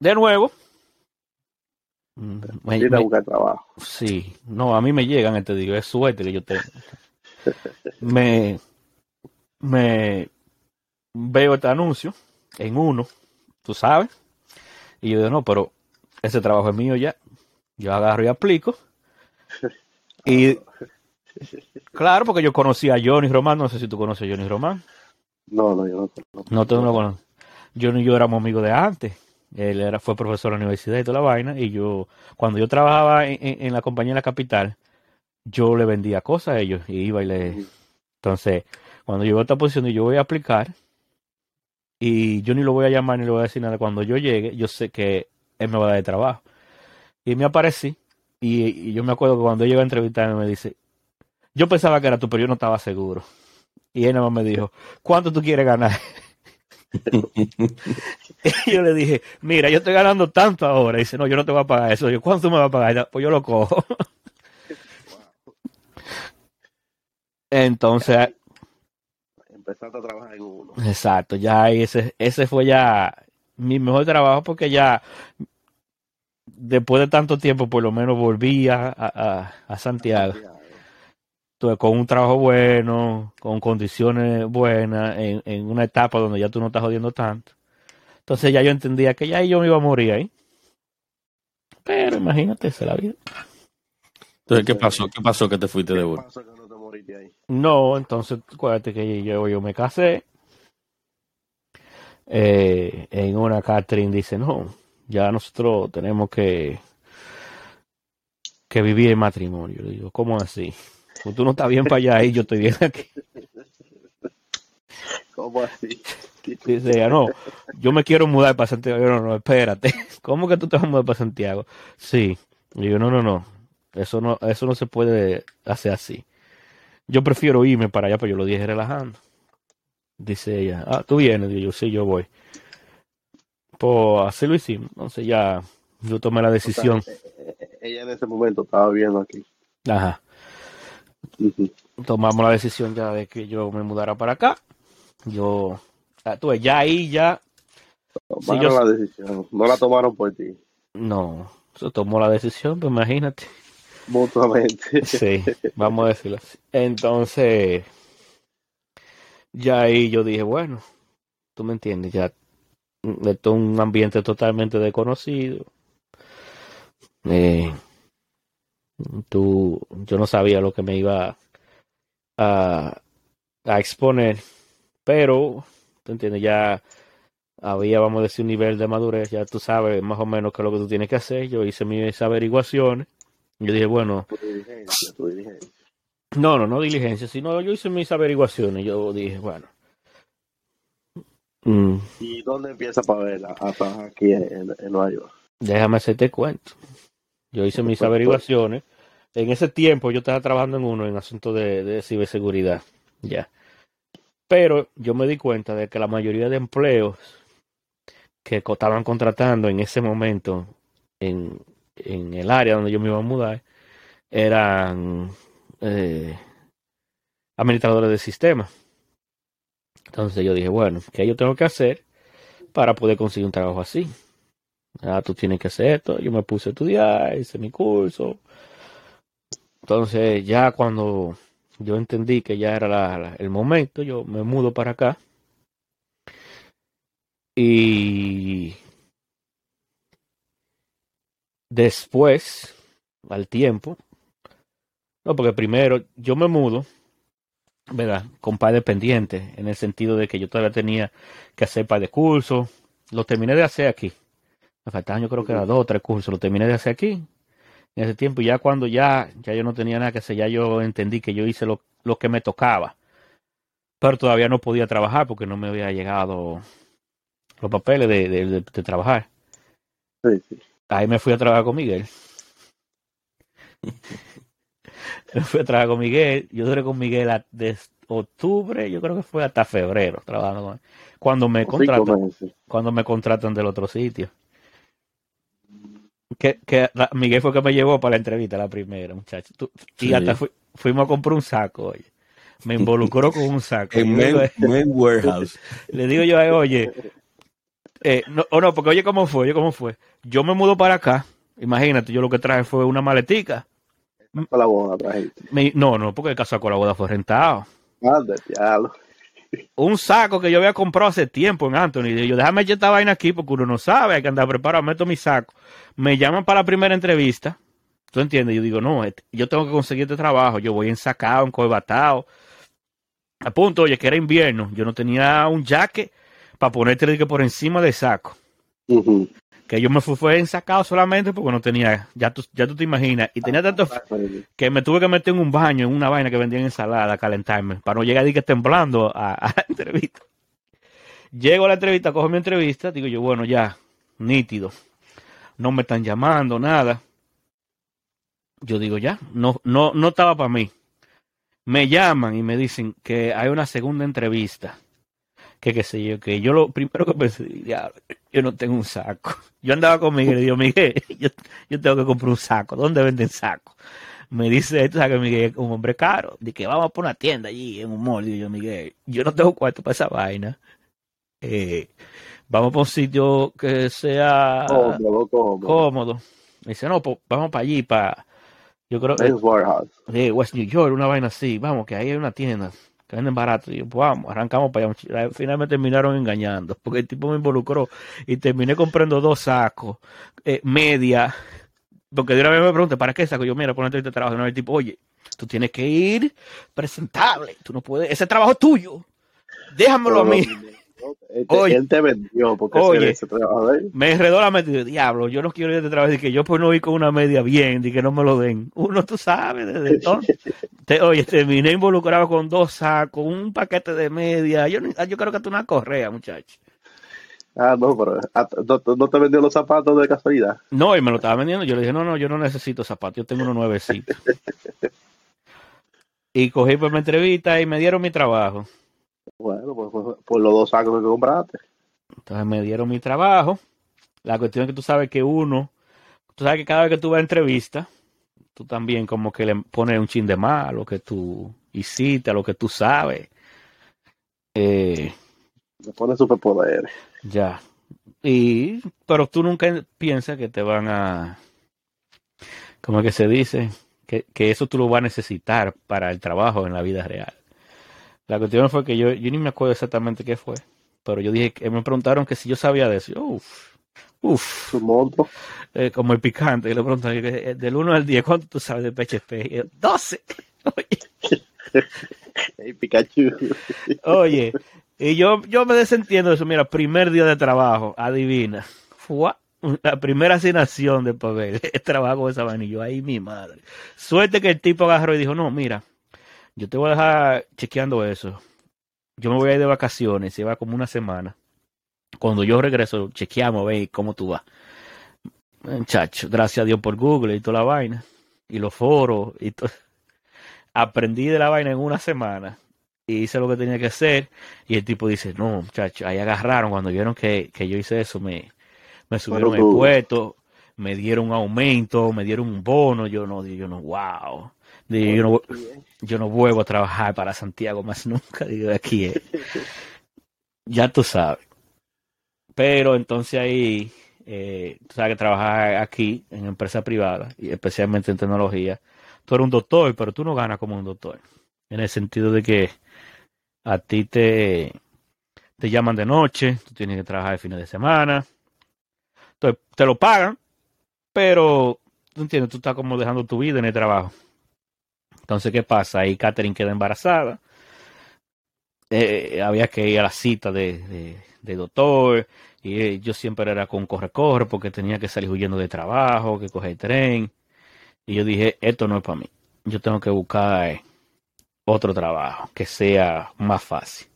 de nuevo, me- me-
trabajo.
sí, no, a mí me llegan, te digo, es suerte que yo tengo. Me, me veo este anuncio en uno, tú sabes, y yo digo, no, pero ese trabajo es mío ya. Yo agarro y aplico. Y claro, porque yo conocí a Johnny Román, no sé si tú conoces a Johnny Román.
No, no, yo no. no.
No, tú no lo conoces. Johnny y yo éramos amigos de antes. Él era, fue profesor de la universidad y toda la vaina. Y yo, cuando yo trabajaba en, en- en la compañía de la capital, yo le vendía cosas a ellos y iba y le. Entonces, cuando llegó a esta posición y yo voy a aplicar, y yo ni lo voy a llamar ni le voy a decir nada, cuando yo llegue, yo sé que él me va a dar el trabajo. Y me aparecí, y, y yo me acuerdo que cuando llegó a entrevistarme me dice, yo pensaba que era tú, pero yo no estaba seguro. Y él nada más me dijo, ¿cuánto tú quieres ganar? [LAUGHS] y yo le dije, mira, yo estoy ganando tanto ahora. Y dice, no, yo no te voy a pagar eso. Yo, ¿cuánto me vas a pagar? Pues yo lo cojo. [LAUGHS] Entonces,
Empezaste a trabajar en uno.
Exacto, ya ahí ese, ese fue ya mi mejor trabajo porque ya después de tanto tiempo por lo menos volví a, a, a Santiago Entonces, con un trabajo bueno, con condiciones buenas, en, en una etapa donde ya tú no estás jodiendo tanto. Entonces ya yo entendía que ya yo me iba a morir ahí. Pero imagínate, es la vida.
Entonces, ¿qué pasó? ¿Qué pasó que te fuiste de
¿Qué
vuelta?
No ahí?
Entonces acuérdate que yo, yo me casé. Eh, en una Catherine dice, no, ya nosotros tenemos que, que vivir en matrimonio. Le digo, ¿cómo así? Pues tú no estás bien para allá y yo estoy bien aquí. [LAUGHS]
¿Cómo así?
Dice ella, no, yo me quiero mudar para Santiago. Yo, no, no, espérate. [LAUGHS] ¿Cómo que tú te vas a mudar para Santiago? Sí. Y yo, no, no, no. Eso no, eso no se puede hacer así. Yo prefiero irme para allá, pero yo lo dije relajando. Dice ella, ah, tú vienes. Yo, sí, yo voy. Pues así lo hicimos. Entonces ya yo tomé la decisión.
O sea, eh, eh, ella en ese momento estaba viviendo aquí.
Ajá. Tomamos la decisión ya de que yo me mudara para acá. Yo, tú ya ahí ya,
Tomaron
yo-
la decisión, no la tomaron por ti,
no, se tomó la decisión, pues imagínate.
Mutuamente.
Sí, vamos a decirlo. Entonces, ya ahí yo dije, bueno, tú me entiendes, ya esto es un ambiente totalmente desconocido. Eh, tú, yo no sabía lo que me iba a, a exponer, pero, tú entiendes, ya había, vamos a decir, un nivel de madurez, ya tú sabes más o menos qué es lo que tú tienes que hacer. Yo hice mis averiguaciones. Yo dije, bueno,
Tu diligencia, tu diligencia.
no, no, no diligencia, sino yo hice mis averiguaciones. Yo dije, bueno. mm,
¿Y dónde empieza Pavela a trabajar aquí en, en Nueva York?
déjame hacerte cuento. Yo hice mis averiguaciones. En ese tiempo yo estaba trabajando en uno en asuntos de, de ciberseguridad. Ya. Pero yo me di cuenta de que la mayoría de empleos que estaban contratando en ese momento en, en el área donde yo me iba a mudar eran eh, administradores de sistemas. Entonces yo dije, bueno, ¿qué yo tengo que hacer para poder conseguir un trabajo así? Ah, tú tienes que hacer esto. Yo me puse a estudiar, hice mi curso. Entonces ya cuando yo entendí que ya era el momento, yo me mudo para acá. Y después, al tiempo, no, porque primero yo me mudo, ¿verdad? Con padre pendiente, en el sentido de que yo todavía tenía que hacer par de cursos. Lo terminé de hacer aquí. Me faltaban yo creo que era dos o tres cursos. Lo terminé de hacer aquí. En ese tiempo, ya cuando ya, ya yo no tenía nada que hacer, ya yo entendí que yo hice lo, lo que me tocaba. Pero todavía no podía trabajar porque no me había llegado los papeles de, de, de- de trabajar.
Sí, sí.
Ahí me fui a trabajar con Miguel. [LAUGHS] me fui a trabajar con Miguel. Yo duré con Miguel a- desde octubre, yo creo que fue hasta febrero trabajando con él. Cuando me contratan, cuando me contratan del otro sitio. Que, que la- Miguel fue que me llevó para la entrevista, la primera, muchacho. Tú- y hasta fui- fuimos a comprar un saco, oye. Me involucró con un saco. [LAUGHS]
En Men [LAUGHS] Warehouse.
le digo yo a él, oye, eh, no, o no, porque oye cómo fue, oye cómo fue. Yo me mudo para acá, imagínate, yo lo que traje fue una maletica.
Para la boda trajiste.
Me- no, no, porque el casaco de la boda fue rentado.
Anda, diablo.
Un saco que yo había comprado hace tiempo en Anthony. Y yo, déjame echar esta vaina aquí porque uno no sabe, hay que andar preparado, meto mi saco. Me llaman para la primera entrevista. ¿Tú entiendes? Yo digo, no, este- yo tengo que conseguir este trabajo. Yo voy ensacado, encoibatado. A punto, oye, que era invierno. Yo no tenía un jacket para ponerte de por encima del saco. Que yo me fui fue ensacado solamente porque no tenía, ya tú, ya tú te imaginas. Y tenía tanto f- que me tuve que meter en un baño, en una vaina que vendían ensalada, a calentarme, para no llegar y que temblando a, [LAUGHS] a la entrevista. Llego a la entrevista, cojo mi entrevista, digo yo, bueno, ya, nítido. No me están llamando, nada. Yo digo, ya, no, no, no estaba para mí. Me llaman y me dicen que hay una segunda entrevista. Que qué sé yo, que yo lo primero que pensé, yo no tengo un saco. Yo andaba con Miguel y digo, Miguel, [LAUGHS] yo, yo tengo que comprar un saco. ¿Dónde venden sacos? Me dice, tú sabes que Miguel es un hombre caro. Dice que vamos por una tienda allí en un mall. Y yo, Miguel, yo no tengo cuarto para esa vaina. Eh, vamos por un sitio que sea
Cómodo, cómodo.
cómodo. Me dice, no, pues vamos para allí, para. Yo creo que
Men's Warehouse.
de West New York, una vaina así. Vamos, que ahí hay una tienda que venden barato. Y yo, pues vamos, arrancamos para allá. Al final me terminaron engañando, [LAUGHS] porque el tipo me involucró y terminé comprando dos sacos, eh, media. Porque de una vez me pregunté, ¿para qué saco? Yo, mira, por de trabajo. Y vez el tipo, oye, tú tienes que ir presentable. Tú no puedes, ese trabajo es tuyo. Déjamelo a mí. [LAUGHS]
Él te,
Oye.
él te vendió porque
Oye.
ese, ese trabajo de él.
Me enredó la mente. Diablo, yo no quiero ir de trabajo. Y que yo pues no ir con una media bien, y que no me lo den. Uno, tú sabes, desde entonces. [LAUGHS] Te- oye, terminé involucrado con dos sacos, un paquete de media. Yo, creo que tú una correa, muchacho.
Ah, no, pero ah, no, no te vendió los zapatos de casualidad.
No, y me lo estaba vendiendo. Yo le dije, no, no, yo no necesito zapatos, yo tengo unos nuevecitos. [LAUGHS] y cogí por mi entrevista y me dieron mi trabajo.
Bueno, pues, pues, pues los dos sacos que compraste.
Entonces me dieron mi trabajo. La cuestión es que tú sabes que uno, tú sabes que cada vez que tú vas a entrevista, tú también como que le pones un chin de más a lo que tú hiciste, a lo que tú sabes. Eh,
Le pone superpoderes.
ya. Y, pero tú nunca piensas que te van a, como que se dice, que, que eso tú lo vas a necesitar para el trabajo en la vida real. La cuestión fue que yo, yo ni me acuerdo exactamente qué fue, pero yo dije que me preguntaron que si yo sabía de eso. Uf, uf, eh, como el picante. Y le preguntaron que, eh, del 1 al 10, ¿cuánto tú sabes de PHP? Y yo, 12. [LAUGHS] Oye,
Hey, Pikachu.
Oye, y yo, yo me desentiendo de eso. Mira, primer día de trabajo, adivina. La primera asignación de papel, [LAUGHS] trabajo con esa vaina. Y yo, ahí mi madre. Suerte que el tipo agarró y dijo, no, mira, yo te voy a dejar chequeando eso. Yo me voy a ir de vacaciones, se va como una semana. Cuando yo regreso, chequeamos, ve cómo tú vas. Muchacho, gracias a Dios por Google y toda la vaina. Y los foros y todo. [LAUGHS] Aprendí de la vaina en una semana y hice lo que tenía que hacer. Y el tipo dice, no, muchacho, ahí agarraron. Cuando vieron que, que yo hice eso, me, me subieron el puesto, me dieron un aumento, me dieron un bono. Yo no, yo no, wow. Digo, yo, no, yo no vuelvo a trabajar para Santiago más [LAUGHS] nunca. Digo, de aquí es. [LAUGHS] Ya tú sabes. Pero entonces ahí, eh, tú sabes que trabajar aquí en empresa privada, y especialmente en tecnología, tú eres un doctor, pero tú no ganas como un doctor. En el sentido de que a ti te, te llaman de noche, tú tienes que trabajar el fines de semana. Entonces, te lo pagan, pero, tú entiendes, tú estás como dejando tu vida en el trabajo. Entonces, ¿qué pasa? Ahí Catherine queda embarazada. Eh, había que ir a la cita de, de, de doctor. Y eh, yo siempre era con corre-corre porque tenía que salir huyendo de trabajo, que coger tren. Y yo dije, esto no es para mí. Yo tengo que buscar eh, otro trabajo que sea más fácil.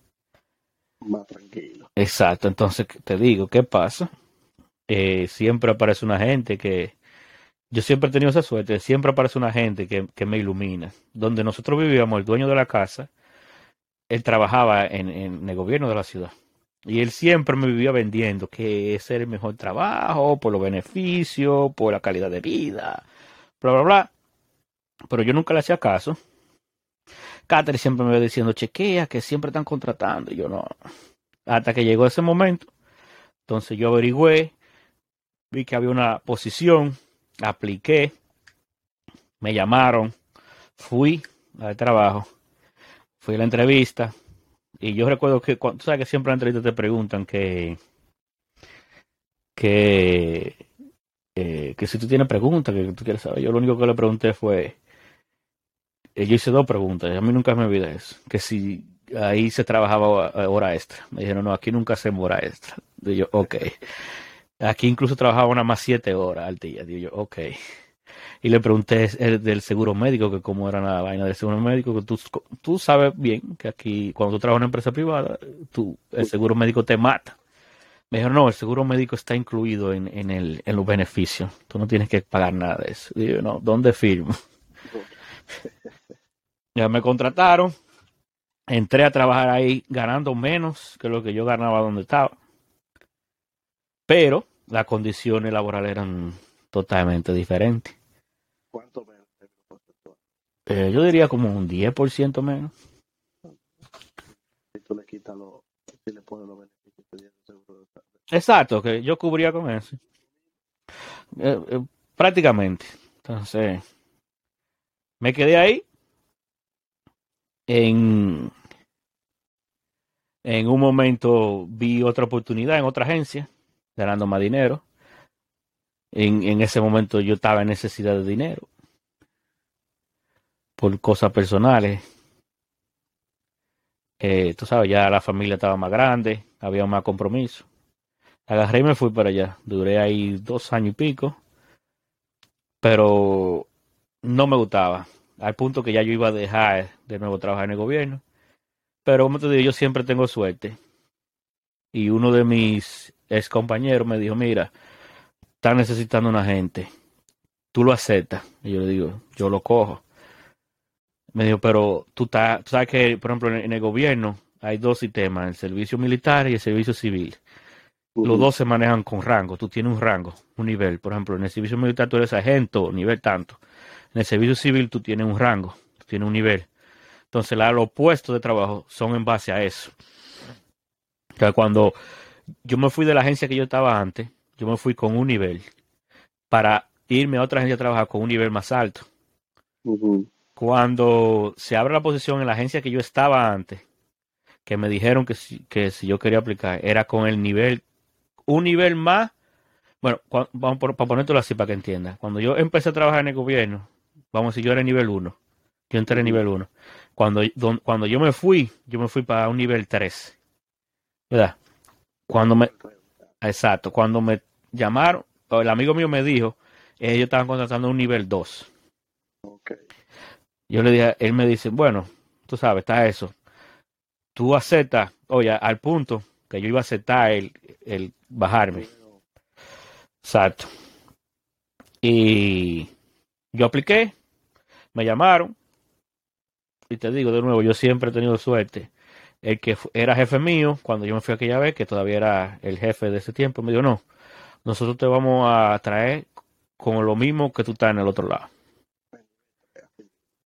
Más tranquilo.
Exacto, entonces te digo, ¿qué pasa? Eh, siempre aparece una gente que, yo siempre he tenido esa suerte, siempre aparece una gente que, que me ilumina. Donde nosotros vivíamos, el dueño de la casa, él trabajaba en, en el gobierno de la ciudad. Y él siempre me vivía vendiendo que ese era el mejor trabajo, por los beneficios, por la calidad de vida, bla, bla, bla. Pero yo nunca le hacía caso. Catherine siempre me iba diciendo, chequea, que siempre están contratando. Y yo no. Hasta que llegó ese momento. Entonces yo averigüé, vi que había una posición, apliqué, me llamaron, fui al trabajo, fui a la entrevista. Y yo recuerdo que, tú sabes que siempre en la entrevista te preguntan que, que, eh, que si tú tienes preguntas, que tú quieres saber. Yo lo único que le pregunté fue, eh, yo hice dos preguntas, a mí nunca me olvidé eso, que si ahí se trabajaba hora extra. Me dijeron, no, aquí nunca hacemos hora extra. Yo, ok. Aquí incluso trabajaba una más siete horas al día. Digo yo, ok. Y le pregunté eh, del seguro médico, que cómo era la vaina del seguro médico, que tú, sabes bien que aquí, cuando tú trabajas en una empresa privada, tú, el seguro médico te mata. Me dijeron, no, el seguro médico está incluido en, en, el, en los beneficios. Tú no tienes que pagar nada de eso. Digo, no, ¿dónde firmo? [LAUGHS] ya me contrataron. Entré a trabajar ahí ganando menos que lo que yo ganaba donde estaba. Pero las condiciones laborales eran totalmente diferentes.
¿Cuánto menos?
Eh, yo diría como un 10% menos.
Si tú le quitas los, si le pones los beneficios seguro.
Exacto, que yo cubría con eso. Eh, eh, prácticamente. Entonces, me quedé ahí. En, en un momento vi otra oportunidad en otra agencia, ganando más dinero. En, ese momento yo estaba en necesidad de dinero por cosas personales. Eh, tú sabes, ya la familia estaba más grande, había más compromiso. Agarré y me fui para allá. Duré ahí dos años y pico, pero no me gustaba. Al punto que ya yo iba a dejar de nuevo trabajar en el gobierno. Pero como te digo, yo siempre tengo suerte. Y uno de mis ex compañeros me dijo, mira, está necesitando una gente. Tú lo aceptas. Y yo le digo, yo lo cojo. Me dijo, pero tú, estás, sabes que, por ejemplo, en el gobierno hay dos sistemas, el servicio militar y el servicio civil. Los dos se manejan con rango. Tú tienes un rango, un nivel. Por ejemplo, en el servicio militar tú eres sargento, nivel tanto. En el servicio civil tú tienes un rango, tú tienes un nivel. Entonces, los puestos de trabajo son en base a eso. O sea, cuando yo me fui de la agencia que yo estaba antes, yo me fui con un nivel para irme a otra agencia a trabajar con un nivel más alto. Cuando se abre la posición en la agencia que yo estaba antes, que me dijeron que si, que si yo quería aplicar, era con el nivel, un nivel más. Bueno, vamos por, para ponértelo así para que entiendas. Cuando yo empecé a trabajar en el gobierno, vamos a decir, yo era nivel 1. Yo entré en nivel 1. Cuando, don- cuando yo me fui, yo me fui para un nivel 3. ¿Verdad? Cuando me, exacto, cuando me llamaron, el amigo mío me dijo, ellos estaban contratando un nivel 2.
Ok.
Yo le dije, él me dice, bueno, tú sabes, está eso. Tú aceptas, oye, al punto que yo iba a aceptar el, el bajarme. Exacto. Y yo apliqué, me llamaron, y te digo de nuevo, yo siempre he tenido suerte. El que era jefe mío, cuando yo me fui aquella vez, que todavía era el jefe de ese tiempo, me dijo, no, nosotros te vamos a traer con lo mismo que tú estás en el otro lado.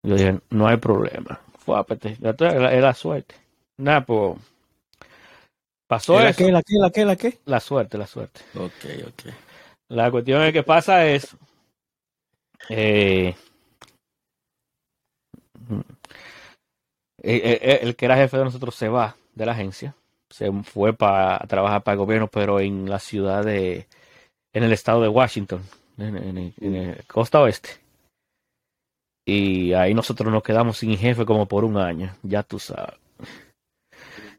Yo dije, no hay problema. Fue Era, era suerte. Nada, pues. Pasó
¿La
eso.
qué, la qué, la qué, la qué?
La suerte, la suerte.
Ok, ok.
La cuestión es que pasa es. eh, eh, eh, el que era jefe de nosotros se va de la agencia. Se fue para trabajar para el gobierno, pero en la ciudad de. En el estado de Washington, en, en- en- en el costa oeste. Y ahí nosotros nos quedamos sin jefe como por un año, ya tú sabes.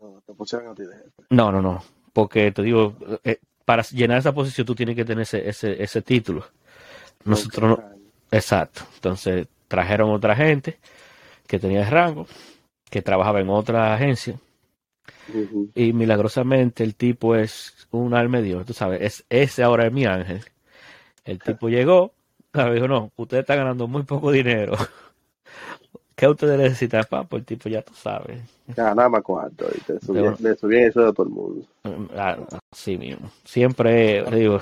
No, te pusieron a ti de jefe.
No, no, no. Porque te digo, eh, para llenar esa posición tú tienes que tener ese, ese, ese título. Nosotros no. Exacto. Entonces trajeron otra gente que tenía rango, que trabajaba en otra agencia. Y milagrosamente el tipo es un alma de Dios. Tú sabes, es, ese ahora es mi ángel. El tipo llegó, ¿sabes? dijo, no, usted está ganando muy poco dinero. [LAUGHS] ¿Qué ustedes necesitan, papo? El tipo ya tú sabes.
Ganaba más cuarto. Y te subí,
Pero-
le subí eso de todo el mundo.
Ah, Así mismo. Siempre, digo.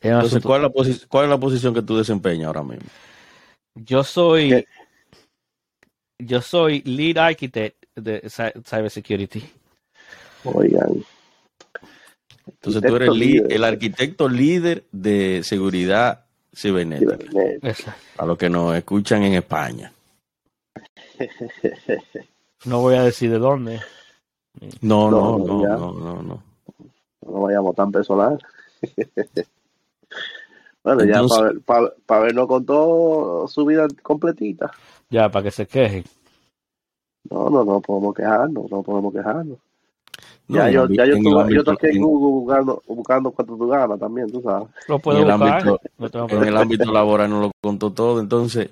Entonces, ¿cuál es, la posi- ¿cuál es la posición que tú desempeñas ahora mismo?
Yo soy.
¿Qué?
Yo soy lead architect de cy- cybersecurity.
Oigan.
Entonces, tú eres el, li-
líder.
el arquitecto líder de seguridad cibernética, a los que nos escuchan en España. [LAUGHS]
No voy a decir de dónde.
No, no,
No,
no,
ya.
no, no, no.
No vayamos tan personal. [LAUGHS] bueno, ya
Entonces-
para ver, pa- pa ver no contó su vida completita.
Ya, para que se quejen.
No, no, no podemos quejarnos, no podemos quejarnos.
No,
ya, yo, ya yo,
ámbito-
estuve- yo toqué en Google buscando, buscando cuánto tú ganas también, tú sabes.
Lo puedo
en el
buscar.
ámbito- en el ámbito laboral no lo contó todo. Entonces,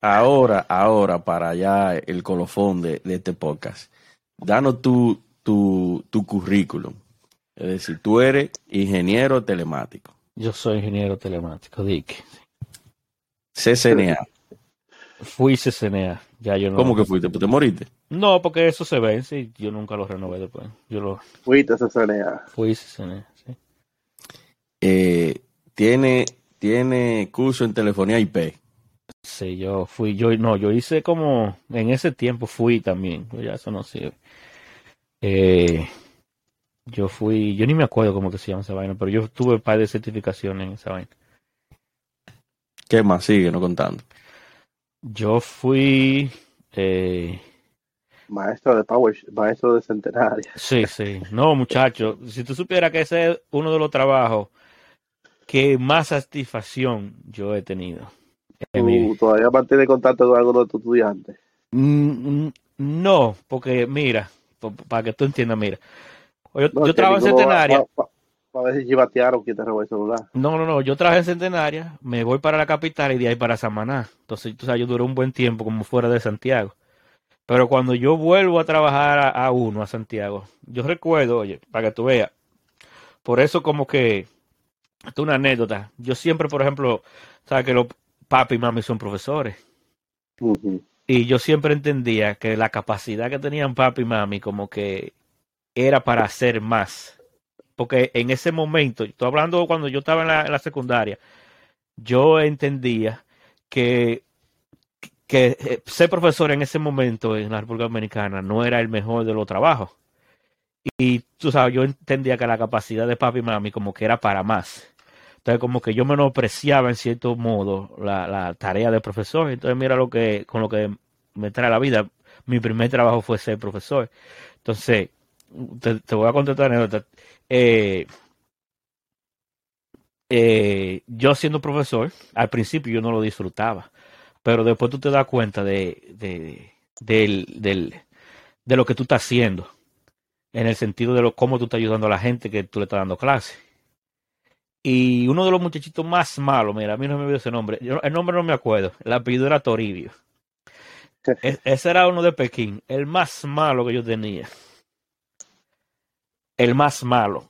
ahora, ahora, para allá el colofón de, de este podcast, danos tu, tu, tu currículum. Es decir, tú eres ingeniero telemático,
Yo soy ingeniero telemático, Dick.
CCNA.
Fui CCNA. Ya yo no.
¿Cómo que fuiste? ¿Pues te moriste?
No, porque eso se vence y yo nunca lo renové después. Yo lo
Fuiste a CCNA.
fui CCNA. Sí.
Eh, tiene, tiene curso en telefonía IP.
Sí, yo fui, yo no, yo hice como, en ese tiempo fui también, pues ya eso no sirve. Eh, yo fui, yo ni me acuerdo cómo que se llama esa vaina, pero yo tuve un par de certificaciones en esa vaina.
¿Qué más? Sigue, no contando.
Yo fui, eh,
Maestro de Power, maestro de Centenaria.
sí, sí, no muchacho, si tú supieras que ese es uno de los trabajos que más satisfacción yo he tenido.
¿Tú todavía mantienes contacto con alguno de tus estudiantes?
Mm, mm, No, porque mira, pa- para que tú entiendas, mira, yo,
No,
yo trabajo en
va- va- Para ver si chivatearon quién te robó el celular.
No, no, no, yo trabajé en Centenaria, me voy para la capital y de ahí para Samaná. Entonces, tú sabes, yo duré un buen tiempo como fuera de Santiago. Pero cuando yo vuelvo a trabajar a, a uno, a Santiago, yo recuerdo, oye, para que tú veas, por eso como que, esto es una anécdota, yo siempre, por ejemplo, sabes que los papi y mami son profesores. Y yo siempre entendía que la capacidad que tenían papi y mami como que era para hacer más. Porque en ese momento, estoy hablando cuando yo estaba en la, secundaria, yo entendía que, que eh, ser profesor en ese momento en la República Dominicana no era el mejor de los trabajos. Y tú sabes, yo entendía que la capacidad de papi y mami como que era para más. Entonces como que yo menospreciaba en cierto modo la, la tarea de profesor. Entonces mira lo que con lo que me trae la vida. Mi primer trabajo fue ser profesor. Entonces, te, voy a anécdota. Eh, eh, yo siendo profesor, al principio yo no lo disfrutaba, pero después tú te das cuenta de, de, de lo que tú estás haciendo, en el sentido de lo, cómo tú estás ayudando a la gente que tú le estás dando clase. Y uno de los muchachitos más malos, mira, a mí no me olvido ese nombre, yo, el nombre no me acuerdo, el apellido era Toribio. E- ese era uno de Pekín, el más malo que yo tenía. El más malo.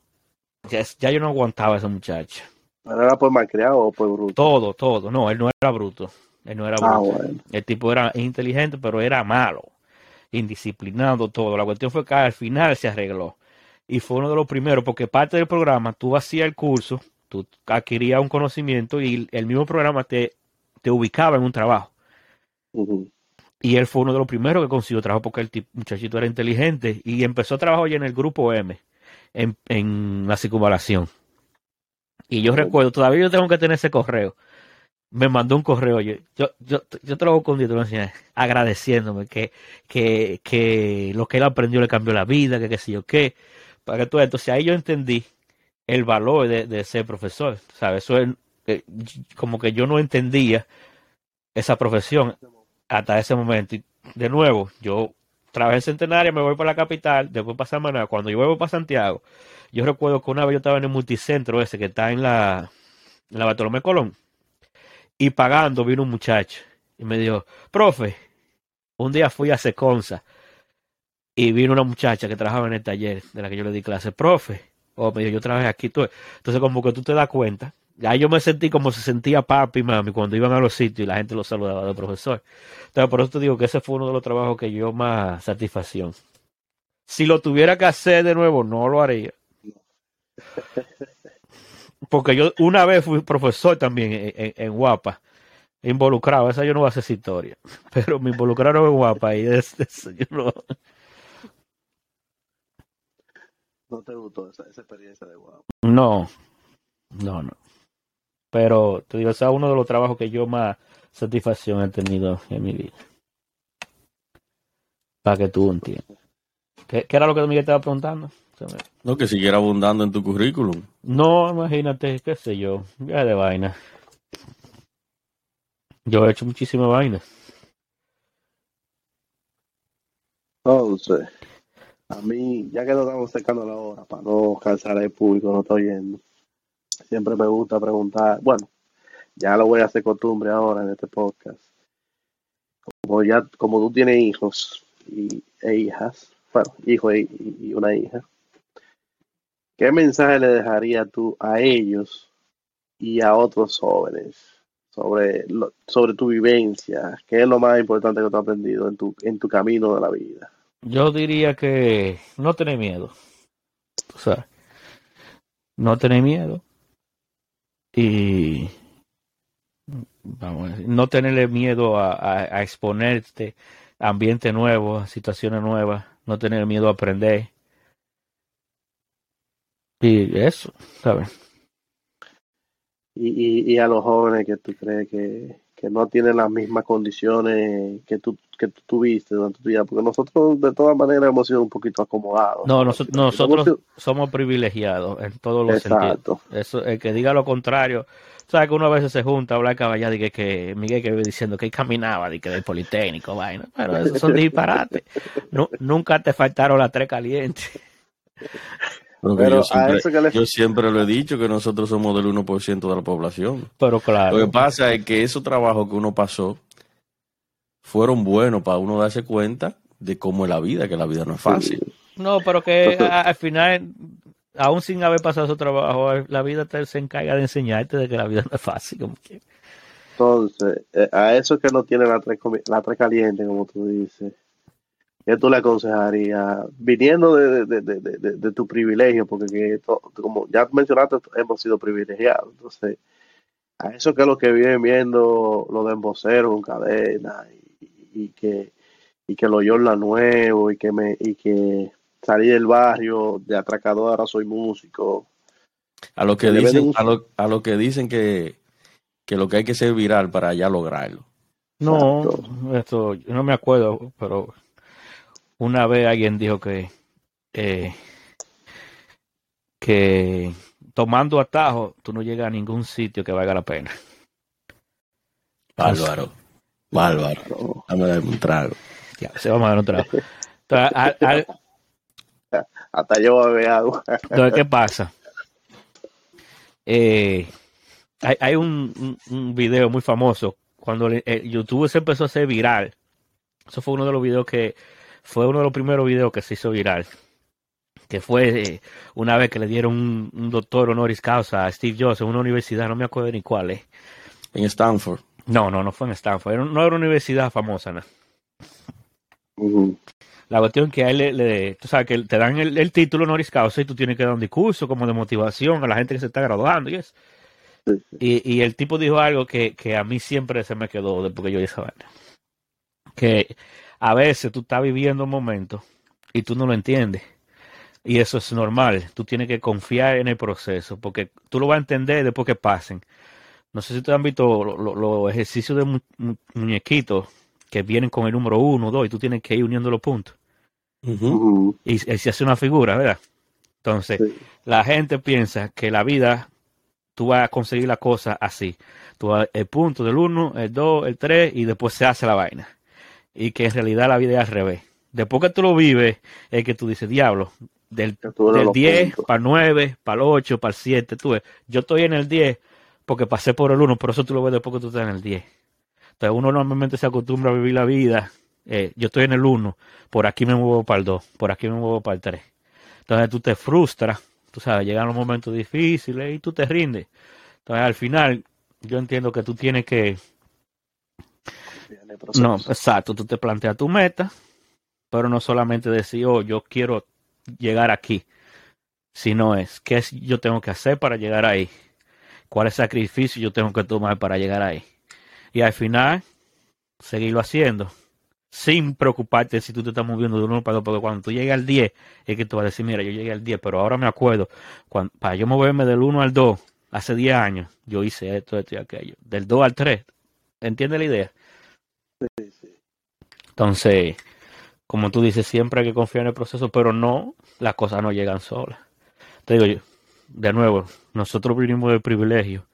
Ya, ya yo no aguantaba a ese muchacho.
¿Pero era por malcriado o por bruto?
Todo, todo. No, él no era bruto. Él no era bruto.
Ah, bueno.
El tipo era inteligente, pero era malo. Indisciplinado, todo. La cuestión fue que al final se arregló. Y fue uno de los primeros, porque parte del programa, tú hacías el curso, tú adquirías un conocimiento y el mismo programa te, te ubicaba en un trabajo. Y él fue uno de los primeros que consiguió trabajo porque el tipo- muchachito era inteligente y empezó a trabajar ya en el grupo M, en, en la circunvalación. Y yo recuerdo, todavía yo tengo que tener ese correo. Me mandó un correo, oye, yo, yo, yo te lo con te lo voy a enseñar, agradeciéndome que, que, que lo que él aprendió le cambió la vida, que qué sé yo qué. Para que tú, entonces ahí yo entendí el valor de, de ser profesor, ¿sabes? Eso es, eh, como que yo no entendía esa profesión hasta ese momento. Y de nuevo, yo trabajé en Centenaria, me voy para la capital, después para Samaná. Cuando yo vuelvo para Santiago, yo recuerdo que una vez yo estaba en el multicentro ese que está en la, en la Bartolomé Colón. Y pagando vino un muchacho y me dijo, profe, un día fui a Seconza y vino una muchacha que trabajaba en el taller de la que yo le di clase, profe, o me dijo, yo trabajé aquí. Tú. Entonces como que tú te das cuenta. Ya yo me sentí como se sentía papi y mami cuando iban a los sitios y la gente los saludaba de profesor. Entonces por eso te digo que ese fue uno de los trabajos que yo más satisfacción. Si lo tuviera que hacer de nuevo, no lo haría. [LAUGHS] Porque yo una vez fui profesor también en, en, en Guapa, involucrado, esa yo no voy a hacer esa historia, [LAUGHS] pero me involucraron en Guapa y es, es- yo no-
¿No te gustó esa, esa experiencia de guapo?
no, no, no. Pero te digo, ese es uno de los trabajos que yo más satisfacción he tenido en mi vida. Para que tú entiendas. ¿Qué, qué era lo que Miguel estaba preguntando?
No, que siguiera abundando en tu currículum.
No, imagínate, qué sé yo, ya de vaina. Yo he hecho muchísimas vainas.
Entonces, a mí, ya que nos estamos acercando a la hora, para no cansar al público, no estoy oyendo, siempre me gusta preguntar, bueno, ya lo voy a hacer costumbre ahora en este podcast. Como ya, como tú tienes hijos y, e hijas, bueno, hijo y, una hija, ¿qué mensaje le dejarías tú a ellos y a otros jóvenes sobre, lo- sobre tu vivencia? ¿Qué es lo más importante que tú has aprendido en tu, en tu camino de la vida?
Yo diría que no tener miedo. O sea, no tener miedo. Y vamos no tenerle miedo a, a, a exponerte a ambiente nuevo, a situaciones nuevas, no tener miedo a aprender. Y eso, ¿sabes?
Y, y, y a los jóvenes que tú crees que, que no tienen las mismas condiciones que tú, que tú tuviste durante tu vida, porque nosotros de todas maneras hemos sido un poquito acomodados.
No, nosotros
sido-
somos privilegiados en todos los sentidos.
Exacto.
Eso, el que diga lo contrario, sabes que uno a veces se junta a hablar caballada y que, que Miguel que vive diciendo que él caminaba de que del Politécnico, vaina, pero esos son [LAUGHS] disparates. Nu- nunca te faltaron las tres calientes. [LAUGHS]
Porque
Pero
yo,
a
siempre,
eso que le...
yo siempre lo he dicho que nosotros somos del 1% de la población.
Pero
Lo que
claro,
pasa es que esos trabajos que uno pasó fueron buenos para uno darse cuenta de cómo es la vida, que la vida no es fácil.
no, pero que a- al final, aún sin haber pasado su trabajo, la vida te, se encarga de enseñarte de que la vida no es fácil. Como que.
Entonces, eh, a eso que no tienen la tres, la tres caliente, como tú dices, ¿qué tú le aconsejarías? Viniendo de, de, de, de, de- de tu privilegio, porque que to- como ya mencionaste, hemos sido privilegiados. Entonces, a eso que es lo que vienen viendo los de emboceros con cadena y, y que y que lo la nuevo y que me y que salí del barrio de atracador ahora soy músico
a lo que dicen a lo, a lo que dicen que, que lo que hay que ser viral para ya lograrlo
no esto yo no me acuerdo pero una vez alguien dijo que eh, que tomando atajo tú no llegas a ningún sitio que valga la pena.
Bárbaro. Bárbaro. Dame dar un trago.
Ya, se vamos a dar un trago.
Hasta yo voy a agua.
entonces qué pasa eh, hay, hay un, un, un, video muy famoso. Cuando el YouTube se empezó a hacer viral. Eso fue uno de los videos que fue uno de los primeros videos que se hizo viral. Que fue eh, una vez que le dieron un, un, doctor honoris causa a Steve Jobs en una universidad, no me acuerdo ni cuál es.
En Stanford.
No, no, no fue en Stanford. Era, no era una universidad famosa, ¿no? Uh -huh. La cuestión que a él le, le, tú sabes que te dan el, el, título honoris causa y tú tienes que dar un discurso como de motivación a la gente que se está graduando y eso. Sí, sí. Y, y, el tipo dijo algo que, que, a mí siempre se me quedó después que yo hice vaina. Que a veces tú estás viviendo un momento y tú no lo entiendes. Y eso es normal. Tú tienes que confiar en el proceso porque tú lo vas a entender después que pasen. No sé si te han visto los lo, lo ejercicios de mu muñequitos que vienen con el número uno, dos, y tú tienes que ir uniendo los puntos. Uh -huh. y, y, se hace una figura, ¿verdad? Entonces, sí. la gente piensa que la vida, tú vas a conseguir la cosa así. Tú vas el punto del 1, el 2, el 3, y después se hace la vaina. Y que en realidad la vida es al revés. Después que tú lo vives, es que tú dices, diablo, del, del 10 para el 9, para el 8, para el 7, tú ves, yo estoy en el 10 porque pasé por el 1, por eso tú lo ves después que tú estás en el 10. Entonces uno normalmente se acostumbra a vivir la vida. Eh, yo estoy en el 1, por aquí me muevo para el 2, por aquí me muevo para el 3. Entonces tú te frustras, tú sabes, llegan los momentos difíciles y tú te rindes. Entonces al final yo entiendo que tú tienes que... No, exacto, tú te planteas tu meta, pero no solamente decir, oh, yo quiero llegar aquí, sino es, ¿qué es yo tengo que hacer para llegar ahí? ¿Cuál es el sacrificio yo tengo que tomar para llegar ahí? y al final seguirlo haciendo sin preocuparte si tú te estás moviendo de uno para otro, porque cuando tú llegas al 10 es que tú vas a decir, mira, yo llegué al 10, pero ahora me acuerdo, cuando, para yo moverme del 1 al 2, hace 10 años, yo hice esto, esto y aquello, del 2 al 3, ¿entiendes la idea?
Sí, sí.
Entonces, como tú dices, siempre hay que confiar en el proceso, pero no, las cosas no llegan solas. Te digo yo, de nuevo, nosotros vinimos del privilegio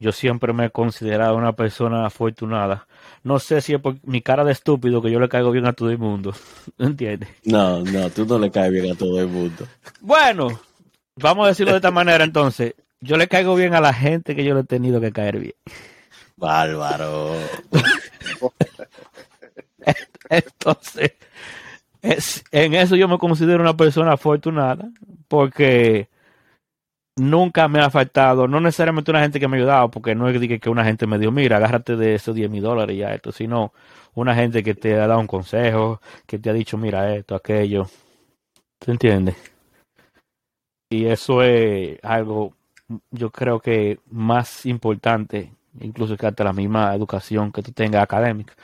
yo siempre me he considerado una persona afortunada. No sé si es por mi cara de estúpido que yo le caigo bien a todo el mundo. [LAUGHS] ¿Entiendes?
No, no, tú no le caes bien a todo el mundo.
Bueno, vamos a decirlo de esta manera entonces. Yo le caigo bien a la gente que yo le he tenido que caer bien.
Bárbaro. [LAUGHS]
entonces, es, en eso yo me considero una persona afortunada porque nunca me ha faltado, no necesariamente una gente que me ha ayudado, porque no es que, que una gente me dio, mira, agárrate de esos 10 mil dólares y ya esto, sino una gente que te ha dado un consejo, que te ha dicho, mira esto, aquello. ¿Te entiendes? Y eso es algo, yo creo que más importante, incluso que hasta la misma educación que tú tengas académica.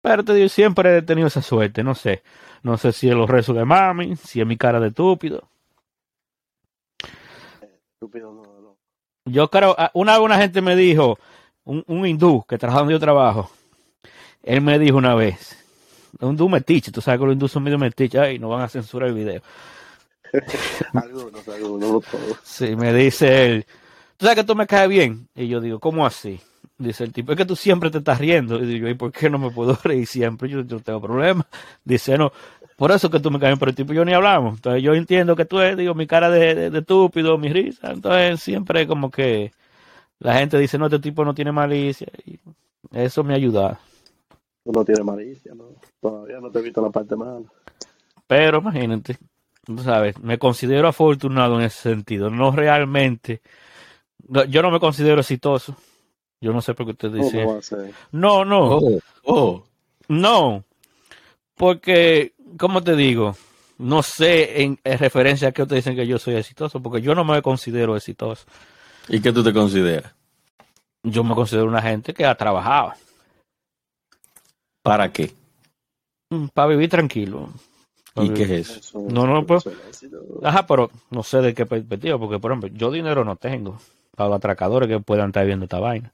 Pero te digo, siempre he tenido esa suerte, no sé. No sé si es los rezos de mami, si es mi cara de estúpido
estúpido no, no.
Yo creo, ah, una una gente me dijo, un, un hindú que trabaja donde yo trabajo, él me dijo una vez, un hindú metiche, tú sabes que los hindúes son medio metiches, ay, no van a censurar el video. [LAUGHS]
algunos, algunos, no todos.
Sí, me dice él, tú sabes que tú me caes bien. Y yo digo, ¿cómo así? Dice el tipo, es que tú siempre te estás riendo. Y digo, ¿y por qué no me puedo [LAUGHS] reír siempre? Yo, yo tengo problemas. Dice, no, por eso que tú me caes, pero el tipo y yo ni hablamos. Entonces yo entiendo que tú eres, digo, mi cara de, de, de, estúpido, mi risa. Entonces siempre como que la gente dice, no, este tipo no tiene malicia. Y eso me ayuda.
No tienes malicia, ¿no? Todavía no te he visto la parte mala.
Pero imagínate, tú sabes, me considero afortunado en ese sentido. No realmente, no, yo no me considero exitoso. Yo no sé por qué usted dice. No, no.
Oh, oh.
No. Porque ¿cómo te digo? No sé en, en, referencia a qué ustedes dicen que yo soy exitoso, porque yo no me considero exitoso.
¿Y qué tú te consideras?
yo me considero una gente que ha trabajado
¿Para qué?
mm, para vivir tranquilo.
¿Y qué es eso?
No, no, pues-. Ajá, pero no sé de qué perspectiva, porque por ejemplo, yo dinero no tengo para los atracadores que puedan estar viendo esta vaina.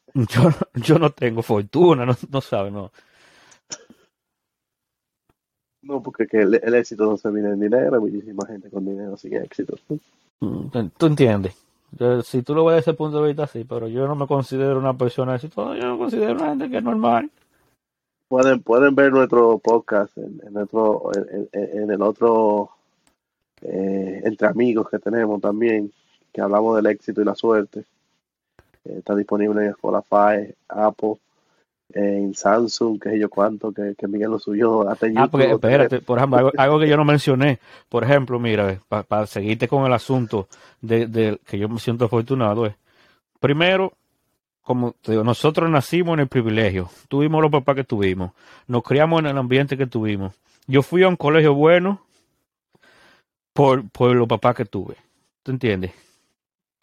[LAUGHS] Yo, yo no tengo fortuna, no, no sabes, no.
No, porque que el, el éxito no se mide en dinero, hay muchísima gente con dinero sin éxito.
Mm, Tú entiendes. Yo, si tú lo ves desde ese punto de vista, sí, pero yo no me considero una persona exitosa, yo me considero una gente que es normal.
Pueden, pueden ver nuestro podcast en, en nuestro, en, en- en el otro eh, entre amigos que tenemos también, que hablamos del éxito y la suerte. Eh, está disponible en Spotify, Apple, en Samsung, que sé yo cuánto, que, que Miguel lo subió, [LAUGHS] hasta en
Ah, porque
YouTube.
espérate, por ejemplo, algo, algo que yo no mencioné, por ejemplo, mira, para seguirte con el asunto de, de que yo me siento afortunado, es, primero, como te digo, nosotros nacimos en el privilegio, tuvimos los papás que tuvimos, nos criamos en el ambiente que tuvimos. Yo fui a un colegio bueno por, por los papás que tuve, ¿tú entiendes?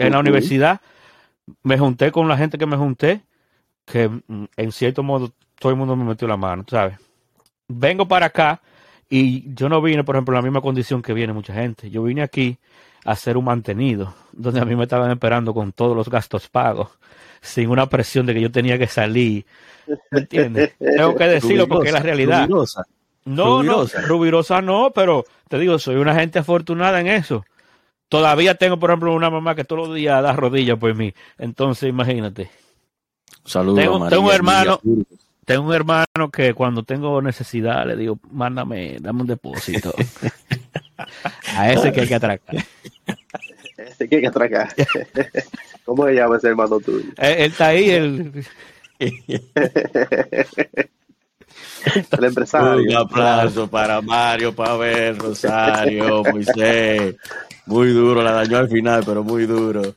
En la universidad me junté con la gente que me junté, que mm, en cierto modo todo el mundo me metió la mano, ¿sabes? Vengo para acá y yo no vine, por ejemplo, en la misma condición que viene mucha gente. Yo vine aquí a hacer un mantenido, donde a mí me estaban esperando con todos los gastos pagos, sin una presión de que yo tenía que salir. ¿Me entiendes? Tengo que decirlo porque es la realidad.
Rubirosa.
No,
Rubirosa.
no, rubirosa no, pero te digo, soy una gente afortunada en eso. Todavía tengo, por ejemplo, una mamá que todos los días da rodillas por mí. Entonces, imagínate.
Saludos,
Tengo-
María
tengo un hermano-. Tengo un hermano que cuando tengo necesidad le digo, mándame, dame un depósito. [LAUGHS] A ese que hay que atracar.
Este que hay que atracar. [LAUGHS] ¿Cómo se llama ese hermano tuyo?
Él, él está ahí, él, [LAUGHS] [LAUGHS]
El
Un
empresario.
aplauso para Mario Pavel Rosario, Moisés. Muy duro, la dañó al final, pero muy duro.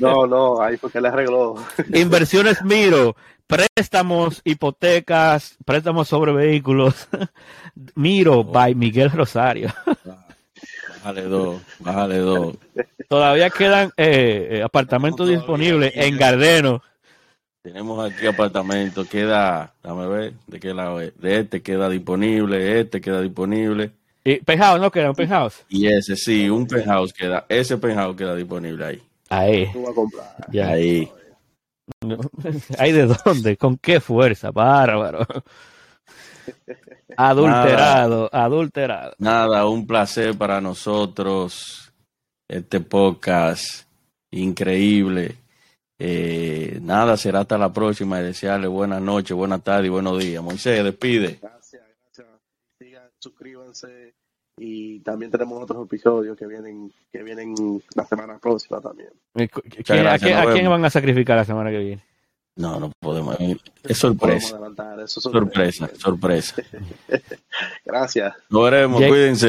No, no, ahí fue que le arregló. [LAUGHS]
Inversiones Miro, préstamos, hipotecas, préstamos sobre vehículos. [LAUGHS] Miro by Miguel Rosario.
Bájale dos, bájale dos.
Todavía quedan eh, eh, apartamentos
Todavía
disponibles en Gardeno.
Tenemos aquí apartamento, queda, dame ver, de qué lado es. De este queda disponible, este queda disponible.
Y penthouse, ¿no queda un penthouse?
Y ese sí, un penthouse queda, ese penthouse queda disponible ahí.
Ahí,
Tú vas a comprar.
ya.
Ahí. [LAUGHS]
¿Ahí de dónde? ¿Con qué fuerza? Bárbaro. Adulterado, adulterado.
Nada, un placer para nosotros. Este podcast increíble. Eh, nada, será hasta la próxima y desearle buenas noches, buenas tardes y buenos días. Moisés, despide.
Gracias, gracias. Sigan, suscríbanse. Y también tenemos otros episodios que vienen, que vienen la semana próxima también.
Eh, ¿quién-
gracias,
¿A, quién, a van a sacrificar la semana que viene?
No, no podemos. Es sorpresa, sorpresa, sorpresa. [LAUGHS]
Gracias.
Nos veremos,
Jake-
cuídense.